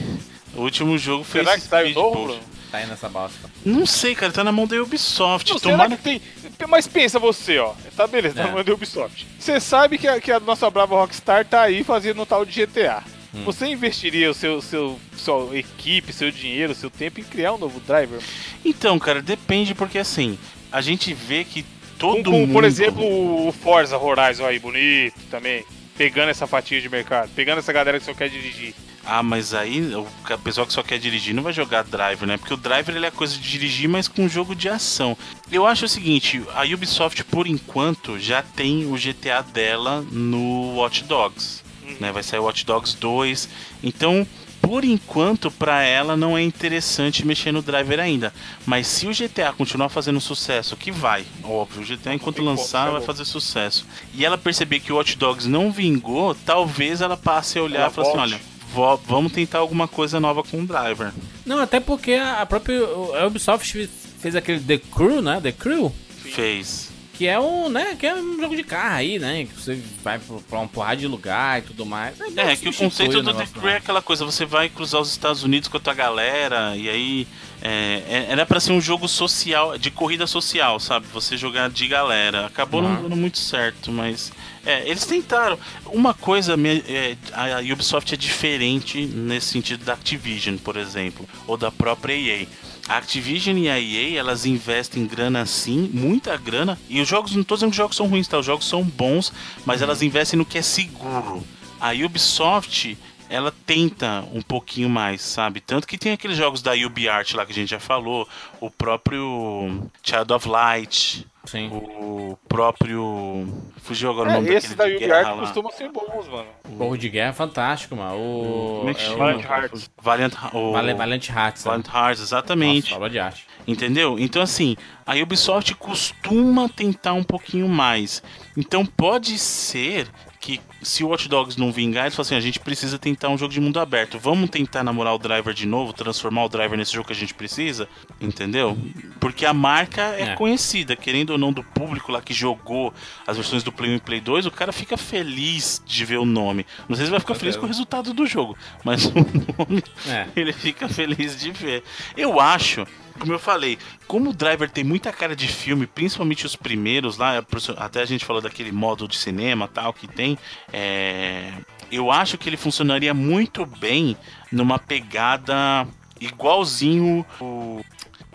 [SPEAKER 8] O último jogo fez.
[SPEAKER 3] Será que saiu novo. Bruno?
[SPEAKER 1] Tá aí nessa bosta.
[SPEAKER 8] Não sei, cara, tá na mão da Ubisoft.
[SPEAKER 3] Não,
[SPEAKER 8] Tomara
[SPEAKER 3] que tem. Mas pensa você, ó. Tá beleza, tá
[SPEAKER 1] É.
[SPEAKER 3] mandando Ubisoft. Você sabe que a, que a nossa brava Rockstar tá aí fazendo um tal de GTA.
[SPEAKER 8] Hum.
[SPEAKER 3] Você investiria o seu, seu, sua equipe, seu dinheiro, seu tempo em criar um novo driver?
[SPEAKER 8] Então, cara, depende porque assim, a gente vê que todo
[SPEAKER 3] Com, com,
[SPEAKER 8] mundo.
[SPEAKER 3] por exemplo, o Forza Horizon aí, bonito também. Pegando essa fatia de mercado, pegando essa galera que só quer dirigir.
[SPEAKER 8] Ah, mas aí o pessoal que só quer dirigir não vai jogar driver, né? Porque o driver ele é coisa de dirigir, mas com jogo de ação. Eu acho o seguinte, a Ubisoft por enquanto já tem o GTA dela no Watch Dogs, né? Vai sair o Watch Dogs 2. Então, por enquanto pra ela não é interessante mexer no driver ainda. Mas se o GTA continuar fazendo sucesso, que vai, óbvio, o GTA enquanto lançar vai fazer sucesso. E ela perceber que o Watch Dogs não vingou, talvez ela passe a olhar
[SPEAKER 3] Ela
[SPEAKER 8] e falar assim, olha, vamos tentar alguma coisa nova com o driver.
[SPEAKER 1] Não, até porque a própria a Ubisoft fez aquele The Crew, né? The Crew.
[SPEAKER 8] Fez.
[SPEAKER 1] Que é um, né? Que é um jogo de carro aí, né? Que você vai pra um porrada de lugar e tudo mais.
[SPEAKER 8] É, que o conceito do The Crew é aquela coisa, você vai cruzar os Estados Unidos com a tua galera, e aí é, é- era pra ser um jogo social, de corrida social, sabe? Você jogar de galera. Acabou não
[SPEAKER 1] Uhum.
[SPEAKER 8] dando muito certo, mas. É, eles tentaram. Uma coisa, é, a Ubisoft é diferente nesse sentido da Activision, por exemplo, ou da própria EA. A Activision e a EA, elas investem grana sim, muita grana. E os jogos, não tô dizendo que os jogos são ruins, tá? Os jogos são bons, mas elas investem no que é seguro. A Ubisoft, ela tenta um pouquinho mais, sabe? Tanto que tem aqueles jogos da UbiArt lá que a gente já falou, o próprio Child of Light,
[SPEAKER 1] Sim.
[SPEAKER 8] o próprio. Fugiu agora o nome
[SPEAKER 3] É, esse da
[SPEAKER 8] guerra
[SPEAKER 3] UbiArt
[SPEAKER 8] lá.
[SPEAKER 3] costumam ser bons, mano.
[SPEAKER 1] Porro de guerra é fantástico, mano. O,
[SPEAKER 8] Como é que
[SPEAKER 1] é
[SPEAKER 8] chama?
[SPEAKER 3] Valiant Hearts.
[SPEAKER 8] Valiant, o...
[SPEAKER 1] Vale- Valiant Hearts. né?
[SPEAKER 8] Valiant Hearts, exatamente.
[SPEAKER 1] Nossa, obra de arte.
[SPEAKER 8] Entendeu? Então, assim, a Ubisoft costuma tentar um pouquinho mais. Então, pode ser que se o Watch Dogs não vingar, eles falam assim: a gente precisa tentar um jogo de mundo aberto. Vamos tentar namorar o driver de novo, transformar o driver nesse jogo que a gente precisa? Entendeu? Porque a marca é,
[SPEAKER 1] É.
[SPEAKER 8] conhecida, querendo ou não, do público lá que jogou as versões do Play 1 e Play 2, o cara fica feliz de ver o nome. Não sei se vai ficar feliz com o resultado do jogo, mas o nome
[SPEAKER 1] É.
[SPEAKER 8] ele fica feliz de ver. Eu acho, como eu falei, como o Driver tem muita cara de filme, principalmente os primeiros lá, é até a gente falou daquele modo de cinema tal que tem, é, eu acho que ele funcionaria muito bem numa pegada igualzinho o,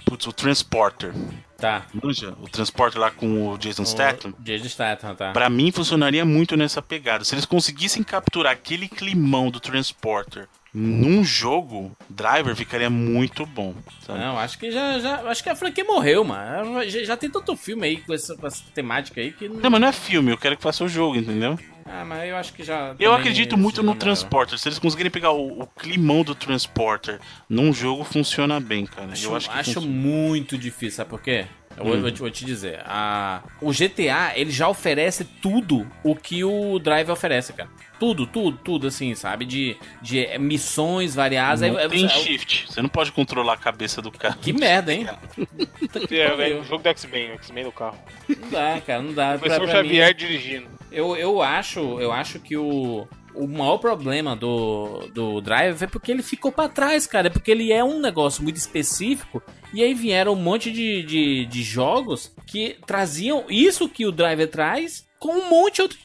[SPEAKER 8] putz, o Transporter.
[SPEAKER 1] Tá.
[SPEAKER 8] Manja? O Transporter lá com o Jason Statham.
[SPEAKER 1] O Jason Statham, tá.
[SPEAKER 8] Pra mim funcionaria muito nessa pegada. Se eles conseguissem capturar aquele climão do Transporter num jogo, Driver ficaria muito bom. sabe?
[SPEAKER 1] Não, acho que já, já. Acho que a franquia morreu, mano. Já, já tem tanto filme aí com essa, com essa temática aí que.
[SPEAKER 8] Não, mas não é filme, eu quero que faça o jogo, entendeu?
[SPEAKER 1] Ah, mas eu acho que já.
[SPEAKER 8] Eu acredito muito no. Transporter. Se eles conseguirem pegar o, o climão do Transporter num jogo, funciona bem, cara.
[SPEAKER 1] Acho,
[SPEAKER 8] eu acho que
[SPEAKER 1] acho
[SPEAKER 8] funciona.
[SPEAKER 1] muito difícil, sabe por quê? Eu vou,
[SPEAKER 8] Hum.
[SPEAKER 1] vou te, vou te dizer. A, o GTA, ele já oferece tudo o que o Drive oferece, cara. Tudo, tudo, tudo, assim, sabe? De, de eh, missões variadas.
[SPEAKER 8] Não
[SPEAKER 1] Aí-
[SPEAKER 8] tem
[SPEAKER 1] aí-
[SPEAKER 8] shift. Você não pode controlar a cabeça do cara.
[SPEAKER 1] Que merda, hein? Que
[SPEAKER 3] É, é o jogo do X-Men, o X-Men no carro.
[SPEAKER 1] Não dá, cara, não dá. Pra,
[SPEAKER 3] Professor
[SPEAKER 1] pra mim,
[SPEAKER 3] Xavier dirigindo.
[SPEAKER 1] eu, eu acho, eu acho que o, o maior problema do, do Drive é porque ele ficou pra trás, cara. É porque ele é um negócio muito específico. E aí vieram um monte de, de, de jogos que traziam isso que o Driver traz com um monte de outro-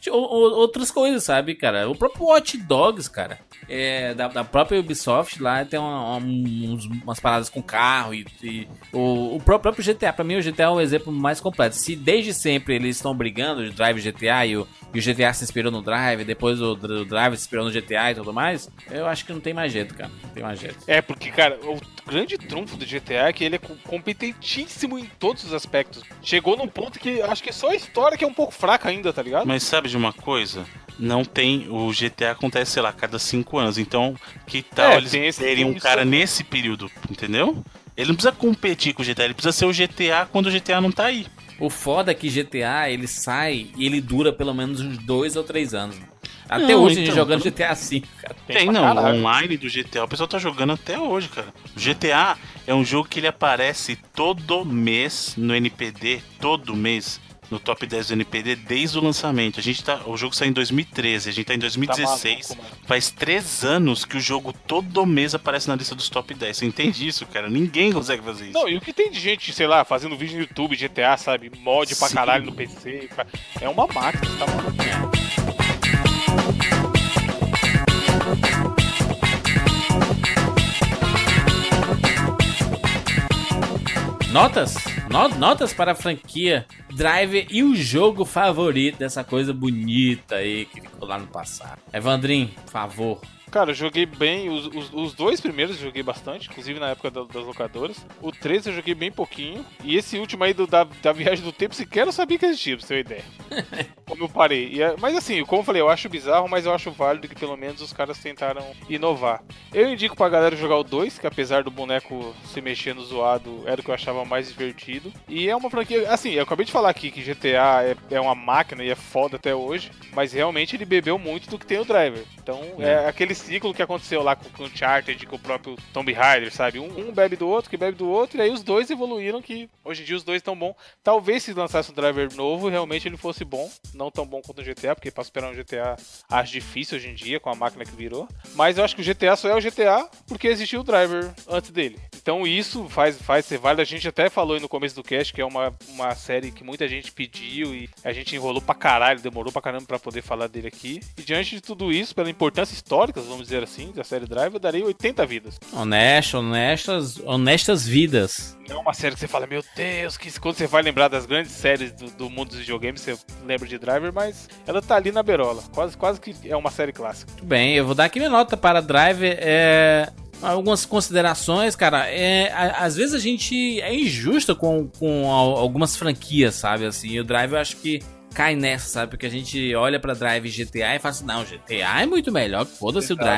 [SPEAKER 1] outras coisas, sabe, cara? O próprio Watch Dogs, cara, é, da, da própria Ubisoft lá tem uma- uma- uns- umas paradas com carro e, e o, o pró- próprio GTA, pra mim o GTA é o exemplo mais completo. Se desde sempre eles estão brigando, o Drive GTA e o, e o GTA se inspirou no Drive, depois o, o Drive se inspirou no GTA e tudo mais, eu acho que não tem mais jeito, cara. Não tem mais jeito.
[SPEAKER 3] É, porque, cara, o grande trunfo do GTA é que ele é co- competentíssimo em todos os aspectos. Chegou num ponto que acho que só a história que é um pouco fraca ainda, tá ligado?
[SPEAKER 8] Mas sabe de uma coisa? Não tem. O GTA acontece, sei lá, a cada cinco anos. Então, que tal
[SPEAKER 3] É,
[SPEAKER 8] eles
[SPEAKER 3] tem esse-
[SPEAKER 8] terem
[SPEAKER 3] tem
[SPEAKER 8] um
[SPEAKER 3] isso
[SPEAKER 8] cara nesse período, entendeu? Ele não precisa competir com o GTA, ele precisa ser o GTA quando o GTA não tá aí.
[SPEAKER 1] O foda é que GTA ele sai e ele dura pelo menos uns dois ou três anos. Até
[SPEAKER 8] Não,
[SPEAKER 1] hoje a gente
[SPEAKER 8] então,
[SPEAKER 1] jogando GTA V, cara.
[SPEAKER 8] Tem,
[SPEAKER 3] pra
[SPEAKER 8] não.
[SPEAKER 3] caralho.
[SPEAKER 8] O online do GTA, o pessoal tá jogando até hoje, cara. O GTA é um jogo que ele aparece todo mês no NPD, todo mês. No top 10 do NPD desde o lançamento. A gente tá. O jogo saiu em 2013, a gente tá em 2016.
[SPEAKER 3] maluco, mano.
[SPEAKER 8] Faz três anos que o jogo todo mês aparece na lista dos top 10. Você entende isso, cara? Ninguém consegue fazer isso.
[SPEAKER 3] Não, e o que tem de gente, sei lá, fazendo vídeo no YouTube, GTA, sabe? Mod pra
[SPEAKER 8] Sim.
[SPEAKER 3] caralho no PC. pra- É uma máquina, tá maluco?
[SPEAKER 1] Notas? No- notas para a franquia Drive e o jogo favorito dessa coisa bonita aí que ficou lá no passado. Evandrin, por favor.
[SPEAKER 3] Cara, eu joguei bem, os, os, os dois primeiros eu joguei bastante, inclusive na época da- das locadoras. O 3 eu joguei bem pouquinho. E esse último aí do, da, da viagem do tempo, sequer eu sabia que existia, pra você ter uma ideia. como eu parei. E é- mas assim, como eu falei, eu acho bizarro, mas eu acho válido que pelo menos os caras tentaram inovar. Eu indico pra galera jogar o 2, que apesar do boneco se mexendo zoado, era o que eu achava mais divertido. E é uma franquia, assim, eu acabei de falar aqui que GTA é, é uma máquina e é foda até hoje, mas realmente ele bebeu muito do que tem o Driver. Então é, aquele ciclo que aconteceu lá com, o Chartered, com o próprio Tomb Raider, sabe? Um, um bebe do outro, que bebe do outro, e aí os dois evoluíram que hoje em dia os dois estão bons. Talvez se lançasse um Driver novo, realmente ele fosse bom, não tão bom quanto o GTA, porque pra superar um GTA acho difícil hoje em dia com a máquina que virou. Mas eu acho que o GTA só é o GTA porque existiu o Driver antes dele. Então isso faz, faz ser válido. A gente até falou aí no começo do cast que é uma, uma série que muita gente pediu e a gente enrolou pra caralho, demorou pra caramba pra poder falar dele aqui. E diante de tudo isso, pela importância histórica, vamos dizer assim, da série Drive, eu daria 80 vidas.
[SPEAKER 1] Honesto, honestas, honestas vidas.
[SPEAKER 3] Não é uma série que você fala, meu Deus, que quando você vai lembrar das grandes séries do, do mundo dos videogames, você lembra de Driver, mas ela tá ali na berola. Quase, quase que é uma série clássica.
[SPEAKER 1] Muito bem, eu vou dar aqui minha nota para Driver. É, algumas considerações, cara. É, a- às vezes a gente é injusto com, com al- algumas franquias, sabe? Assim, e o Drive eu acho que cai nessa, sabe? Porque a gente olha pra Drive GTA e fala assim: não, GTA é muito melhor, foda-se o
[SPEAKER 3] Exato.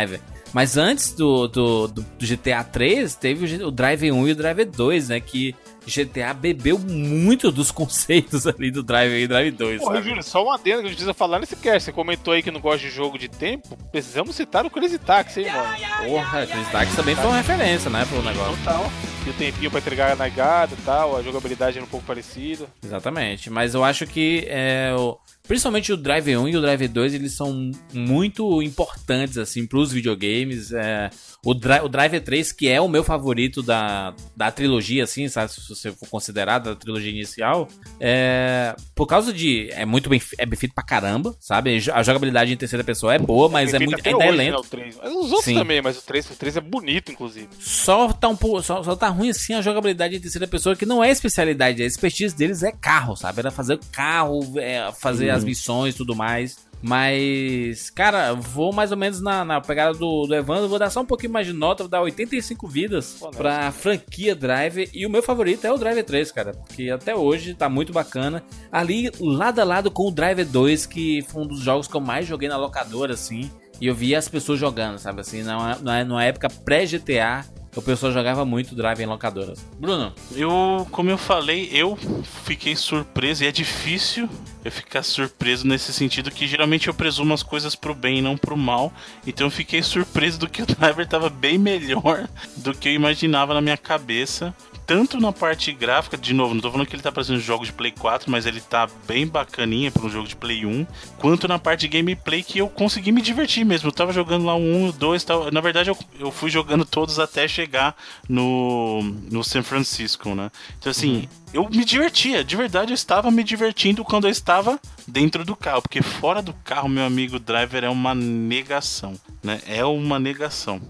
[SPEAKER 1] Mas antes do, do, do- do GTA 3, teve o Drive 1 e o Drive 2, né? Que GTA bebeu muito dos conceitos ali do Drive 1 e Drive 2.
[SPEAKER 3] Porra? Júlio, só uma adenda que a gente precisa falar nesse cast. Você comentou aí que não gosta de jogo de tempo. Precisamos citar o Crazy Taxi, hein, mano?
[SPEAKER 1] Porra, Chris Dax também foi uma referência, né, pro negócio.
[SPEAKER 3] Total. E o tempinho pra entregar a negada e tal, a jogabilidade era um pouco parecida.
[SPEAKER 1] Exatamente, mas eu acho que é, o- principalmente o Drive 1 e o Drive 2 eles são muito importantes assim pros videogames. É, o, Dri o Drive 3 que é o meu favorito da, da trilogia, assim, sabe, se você for considerar da trilogia inicial, é, por causa de é muito bem é bem feito pra caramba, sabe? A jogabilidade em terceira pessoa é boa, mas é
[SPEAKER 3] Feito
[SPEAKER 1] muito ainda é
[SPEAKER 3] hoje, né,
[SPEAKER 1] lento.
[SPEAKER 3] o 3. Mas os outros
[SPEAKER 1] Sim.
[SPEAKER 3] também, mas o 3, o 3 é bonito, inclusive.
[SPEAKER 1] Só tá um pouco, só, só tá ruim assim a jogabilidade em terceira pessoa, que não é especialidade, a expertise deles é carro, sabe? Era fazer o carro, é, fazer as missões e tudo mais. Mas, cara, vou mais ou menos na, na pegada do, do Evandro, vou dar só um pouquinho mais de nota, vou dar 85 vidas
[SPEAKER 3] Honesto.
[SPEAKER 1] pra franquia Drive. E o meu favorito é o Drive 3, cara, porque até hoje tá muito bacana. Ali, lado a lado com o Drive 2, que foi um dos jogos que eu mais joguei na locadora, assim. E eu via as pessoas jogando, sabe assim, numa, numa- numa época pré-GTA, o pessoal jogava muito Drive em locadoras. Bruno,
[SPEAKER 8] Eu, como eu falei, eu fiquei surpreso e é difícil eu ficar surpreso nesse sentido que geralmente eu presumo as coisas pro bem e não pro mal. Então eu fiquei surpreso do que o driver tava bem melhor do que eu imaginava na minha cabeça. Tanto na parte gráfica, de novo, não tô falando que ele tá parecendo jogos de Play 4, mas ele tá bem bacaninha para um jogo de Play 1, quanto na parte de gameplay que eu consegui me divertir mesmo. Eu tava jogando lá um, dois, tal. na verdade eu, eu fui jogando todos até chegar no, no San Francisco, né? Então assim, eu me divertia, de verdade eu estava me divertindo quando eu estava dentro do carro, porque fora do carro, meu amigo driver é uma negação, né? É uma negação.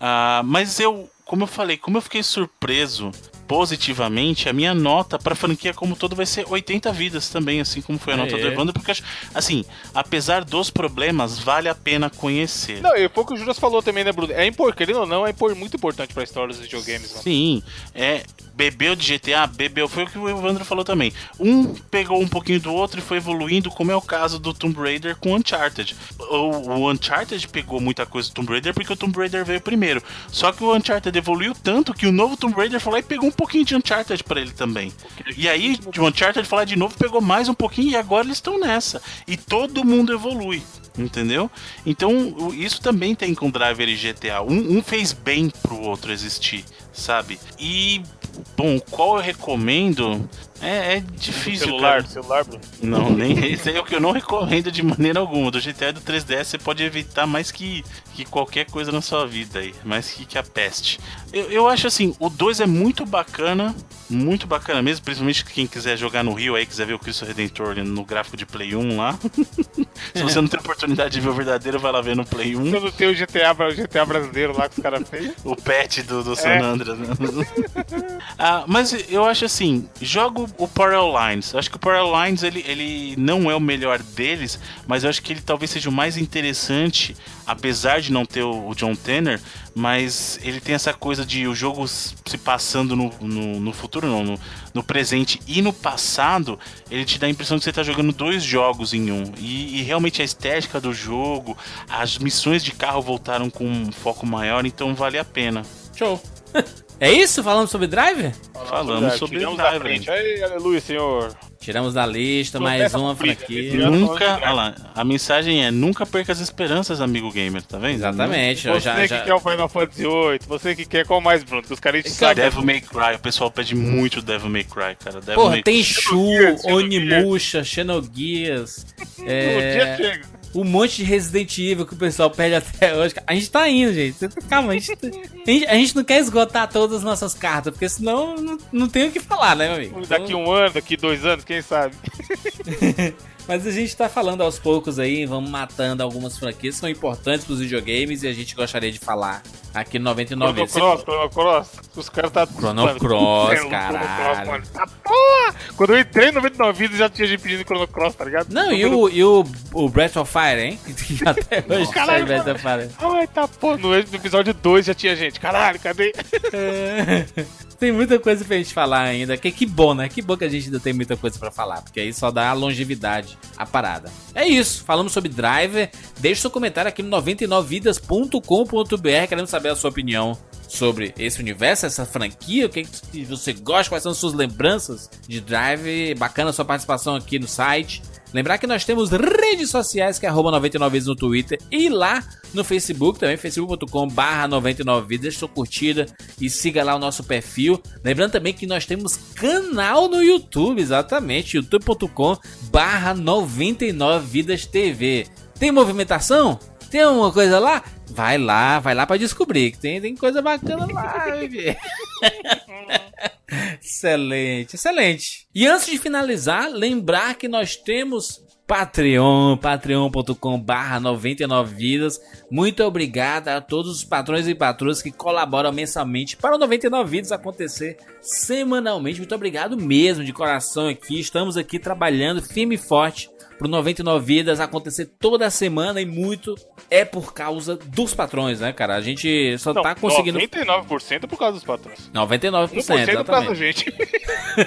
[SPEAKER 8] Ah, mas eu, como eu falei, como eu fiquei surpreso positivamente, a minha nota pra franquia como todo vai ser 80 vidas também, assim como foi a nota
[SPEAKER 1] Aê.
[SPEAKER 8] do Evandro, porque, assim, apesar dos problemas, vale a pena conhecer.
[SPEAKER 3] Não, e foi o que o Juras falou também, né, Bruno? É importante, querendo ou não, é muito importante pra história dos videogames, mano.
[SPEAKER 8] Sim, é. Bebeu de GTA, bebeu. Foi o que o Evandro falou também. Um pegou um pouquinho do outro e foi evoluindo, como é o caso do Tomb Raider com Uncharted. O, o Uncharted pegou muita coisa do Tomb Raider porque o Tomb Raider veio primeiro. Só que o Uncharted evoluiu tanto que o novo Tomb Raider foi lá e pegou um pouquinho de Uncharted pra ele também. E aí, de Uncharted falar de novo, pegou mais um pouquinho e agora eles estão nessa. E todo mundo evolui. Entendeu? Então, isso também tem com Driver e GTA. Um, um fez bem pro outro existir, sabe? E, bom, qual eu recomendo? É, é difícil,
[SPEAKER 3] celular,
[SPEAKER 8] cara.
[SPEAKER 3] celular, Bruno.
[SPEAKER 8] Não, nem esse é o que eu não recomendo de maneira alguma. Do GTA do 3DS você pode evitar mais que, que qualquer coisa na sua vida aí, mais que, que a peste. Eu, eu acho assim, o 2 é muito bacana, muito bacana mesmo, principalmente quem quiser jogar no Rio aí, quiser ver o Cristo Redentor no gráfico de Play 1 lá. Se você não tem oportunidade de ver o verdadeiro, vai lá ver no Play 1.
[SPEAKER 3] Eu não tenho o GTA, o GTA brasileiro lá que os caras fez.
[SPEAKER 8] O pet do, do San
[SPEAKER 3] É.
[SPEAKER 8] Andreas. né? ah, mas eu acho assim, jogo o Power Lines. Eu acho que o Power Lines ele, ele não é o melhor deles, mas eu acho que ele talvez seja o mais interessante, apesar de não ter o, John Tanner, mas ele tem essa coisa de o jogo se passando no, no, no futuro, não, no, no presente e no passado, ele te dá a impressão que você tá jogando dois jogos em um. E, e realmente a estética do jogo, as missões de carro voltaram com um foco maior, então vale a pena.
[SPEAKER 1] Show. É isso? Falando sobre Driver?
[SPEAKER 8] Falamos sobre
[SPEAKER 3] Tiramos
[SPEAKER 8] Driver.
[SPEAKER 3] frente. Ai, aleluia, senhor.
[SPEAKER 1] Tiramos da lista mais uma franquia.
[SPEAKER 8] Nunca, olha lá, a mensagem é nunca perca as esperanças, amigo gamer, tá vendo?
[SPEAKER 1] Exatamente. eu
[SPEAKER 3] Você
[SPEAKER 1] já,
[SPEAKER 3] que
[SPEAKER 1] já...
[SPEAKER 3] quer o Final Fantasy VIII, você que quer qual mais, Bruno? Que os caras
[SPEAKER 1] Cara,
[SPEAKER 3] saco.
[SPEAKER 8] Devil May Cry, o pessoal pede muito Devil May Cry, cara. Devil
[SPEAKER 1] Porra,
[SPEAKER 8] May
[SPEAKER 1] tem. Shu, Onimusha, Xenogears,
[SPEAKER 3] Um dia
[SPEAKER 1] é,
[SPEAKER 3] chega.
[SPEAKER 1] Um monte de Resident Evil que o pessoal pede até hoje. A gente tá indo, gente. Calma, a gente, a gente, a gente não quer esgotar todas as nossas cartas, porque senão não, não tem o que falar, né, meu amigo?
[SPEAKER 3] Daqui um ano, daqui dois anos, quem sabe?
[SPEAKER 1] Mas a gente tá falando aos poucos aí, vamos matando algumas franquias que são importantes pros videogames e a gente gostaria de falar aqui no 99
[SPEAKER 3] Chrono. Cross, Chrono Cross. Os caras tá.
[SPEAKER 1] Chrono Cross, caralho.
[SPEAKER 3] mano. Tá Quando eu entrei no 99 vidas já tinha gente pedindo Chrono Cross, tá ligado?
[SPEAKER 1] Não, e o, e o, o Breath of Fire, hein? Até hoje
[SPEAKER 3] Caralho,
[SPEAKER 1] Breath of Fire.
[SPEAKER 3] Ai, tá porra. No episódio 2 já tinha gente. Caralho, cadê?
[SPEAKER 1] Tem muita coisa pra gente falar ainda. Que, que bom, né? Que bom que a gente ainda tem muita coisa pra falar. Porque aí só dá longevidade à parada. É isso. Falamos sobre Driver. Deixe seu comentário aqui no 99vidas.com.br. Queremos saber a sua opinião sobre esse universo, essa franquia. O que, que você gosta? Quais são as suas lembranças de Drive? Bacana sua participação aqui no site. Lembrar que nós temos redes sociais que é arroba 99 vidas no Twitter e lá no Facebook também, facebook.com barra 99 vidas. Deixa sua curtida e siga lá o nosso perfil. Lembrando também que nós temos canal no YouTube, exatamente, youtube.com barra 99 vidas TV. Tem movimentação? Tem alguma coisa lá? Vai lá, vai lá pra descobrir que tem, tem coisa bacana lá, excelente, excelente. E antes de finalizar, lembrar que nós temos Patreon, patreon.com barra 99 vidas. Muito obrigado a todos os patrões e patroas que colaboram mensalmente para o 99 vidas acontecer semanalmente. Muito obrigado mesmo, de coração aqui. Estamos aqui trabalhando firme e forte pro 99 Vidas acontecer toda semana e muito é por causa dos patrões, né, cara? A gente só
[SPEAKER 3] Não,
[SPEAKER 1] tá conseguindo
[SPEAKER 3] 99% por causa dos patrões.
[SPEAKER 1] 99%,
[SPEAKER 3] 1% por causa da
[SPEAKER 1] exatamente.
[SPEAKER 3] gente.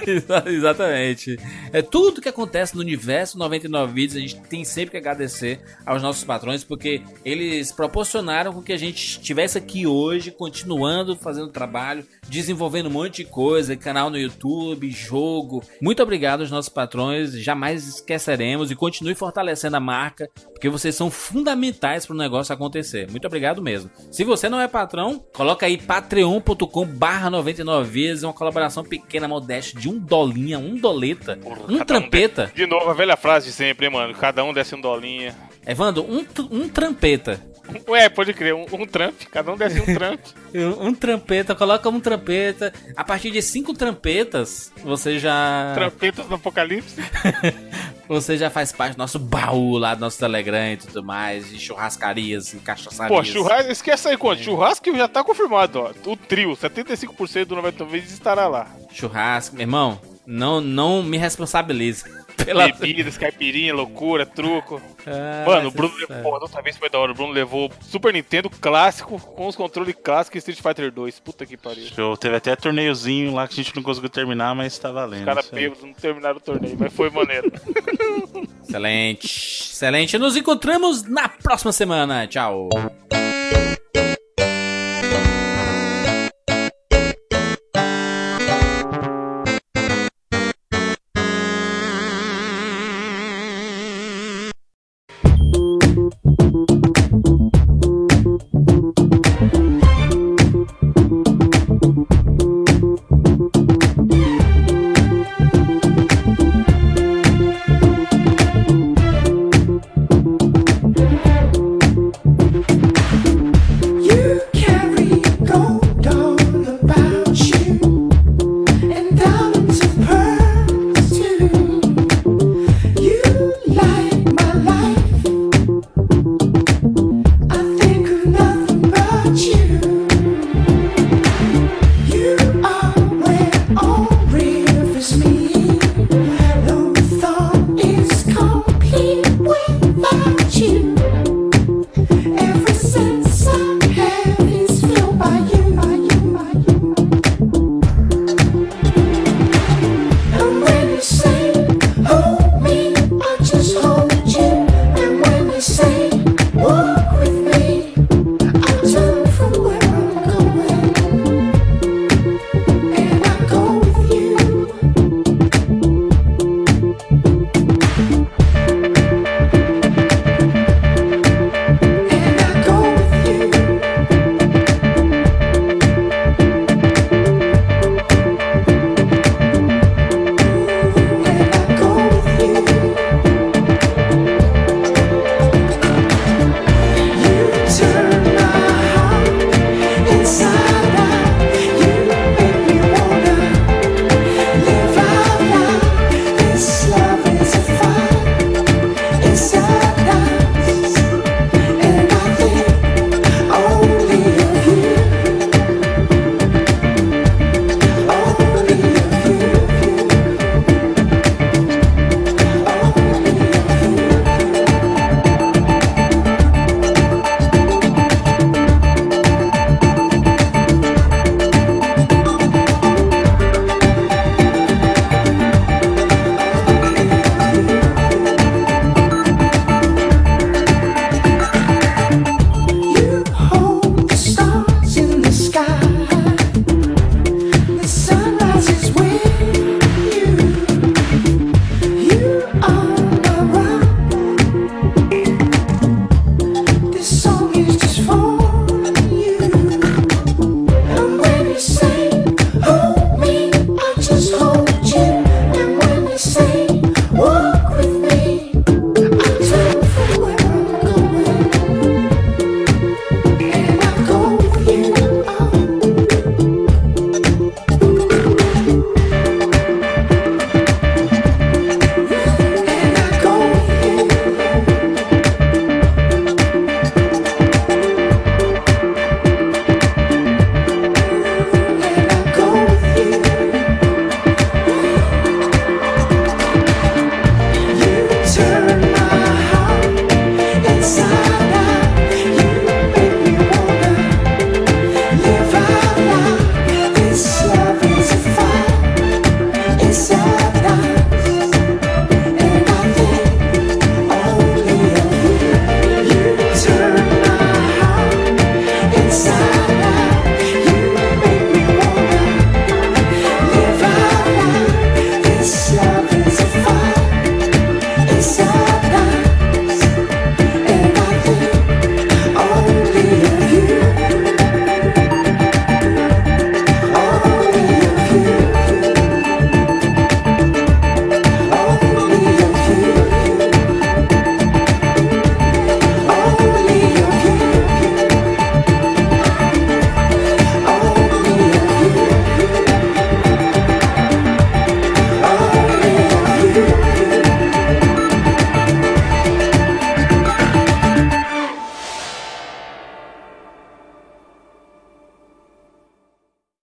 [SPEAKER 1] exatamente. É tudo que acontece no universo 99 Vidas, a gente tem sempre que agradecer aos nossos patrões porque eles proporcionaram com que a gente estivesse aqui hoje, continuando fazendo trabalho, desenvolvendo um monte de coisa, canal no YouTube, jogo. Muito obrigado aos nossos patrões, jamais esqueceremos e continue fortalecendo a marca, porque vocês são fundamentais para o negócio acontecer. Muito obrigado mesmo. Se você não é patrão, coloca aí patreon.com barra 99 vezes, uma colaboração pequena, modesta, de um dolinha, um doleta,
[SPEAKER 3] Porra,
[SPEAKER 1] um trampeta.
[SPEAKER 3] de- de novo, a velha frase de sempre, hein, mano? Cada um desce um dolinha.
[SPEAKER 1] Evandro, um, um trampeta.
[SPEAKER 3] Ué, pode crer, um, um tramp. Cada um desce um tramp.
[SPEAKER 1] Um, trampeta, coloca um trampeta. A partir de cinco trampetas, você já.
[SPEAKER 3] Trampetas do apocalipse.
[SPEAKER 1] Você já faz parte do nosso baú lá do nosso Telegram e tudo mais, de churrascarias e cachaçarias.
[SPEAKER 3] Pô, churrasco, esquece aí quanto. Churrasco já tá confirmado, ó. O trio, 75% do 90 vezes estará lá.
[SPEAKER 1] Churrasco, meu irmão, não, não me responsabilize. Pela...
[SPEAKER 3] Bebidas, caipirinha, loucura, truco.
[SPEAKER 1] Ah,
[SPEAKER 3] Mano, o Bruno
[SPEAKER 1] sabe.
[SPEAKER 3] levou, porra, outra vez foi da hora. O Bruno levou Super Nintendo clássico com os controles clássicos e Street Fighter 2. Puta que pariu.
[SPEAKER 8] Show. Teve até torneiozinho lá que a gente não conseguiu terminar, mas tá valendo.
[SPEAKER 3] Os caras bêbados não terminaram o torneio, mas foi maneiro.
[SPEAKER 1] Excelente, excelente. Nos encontramos na próxima semana. Tchau.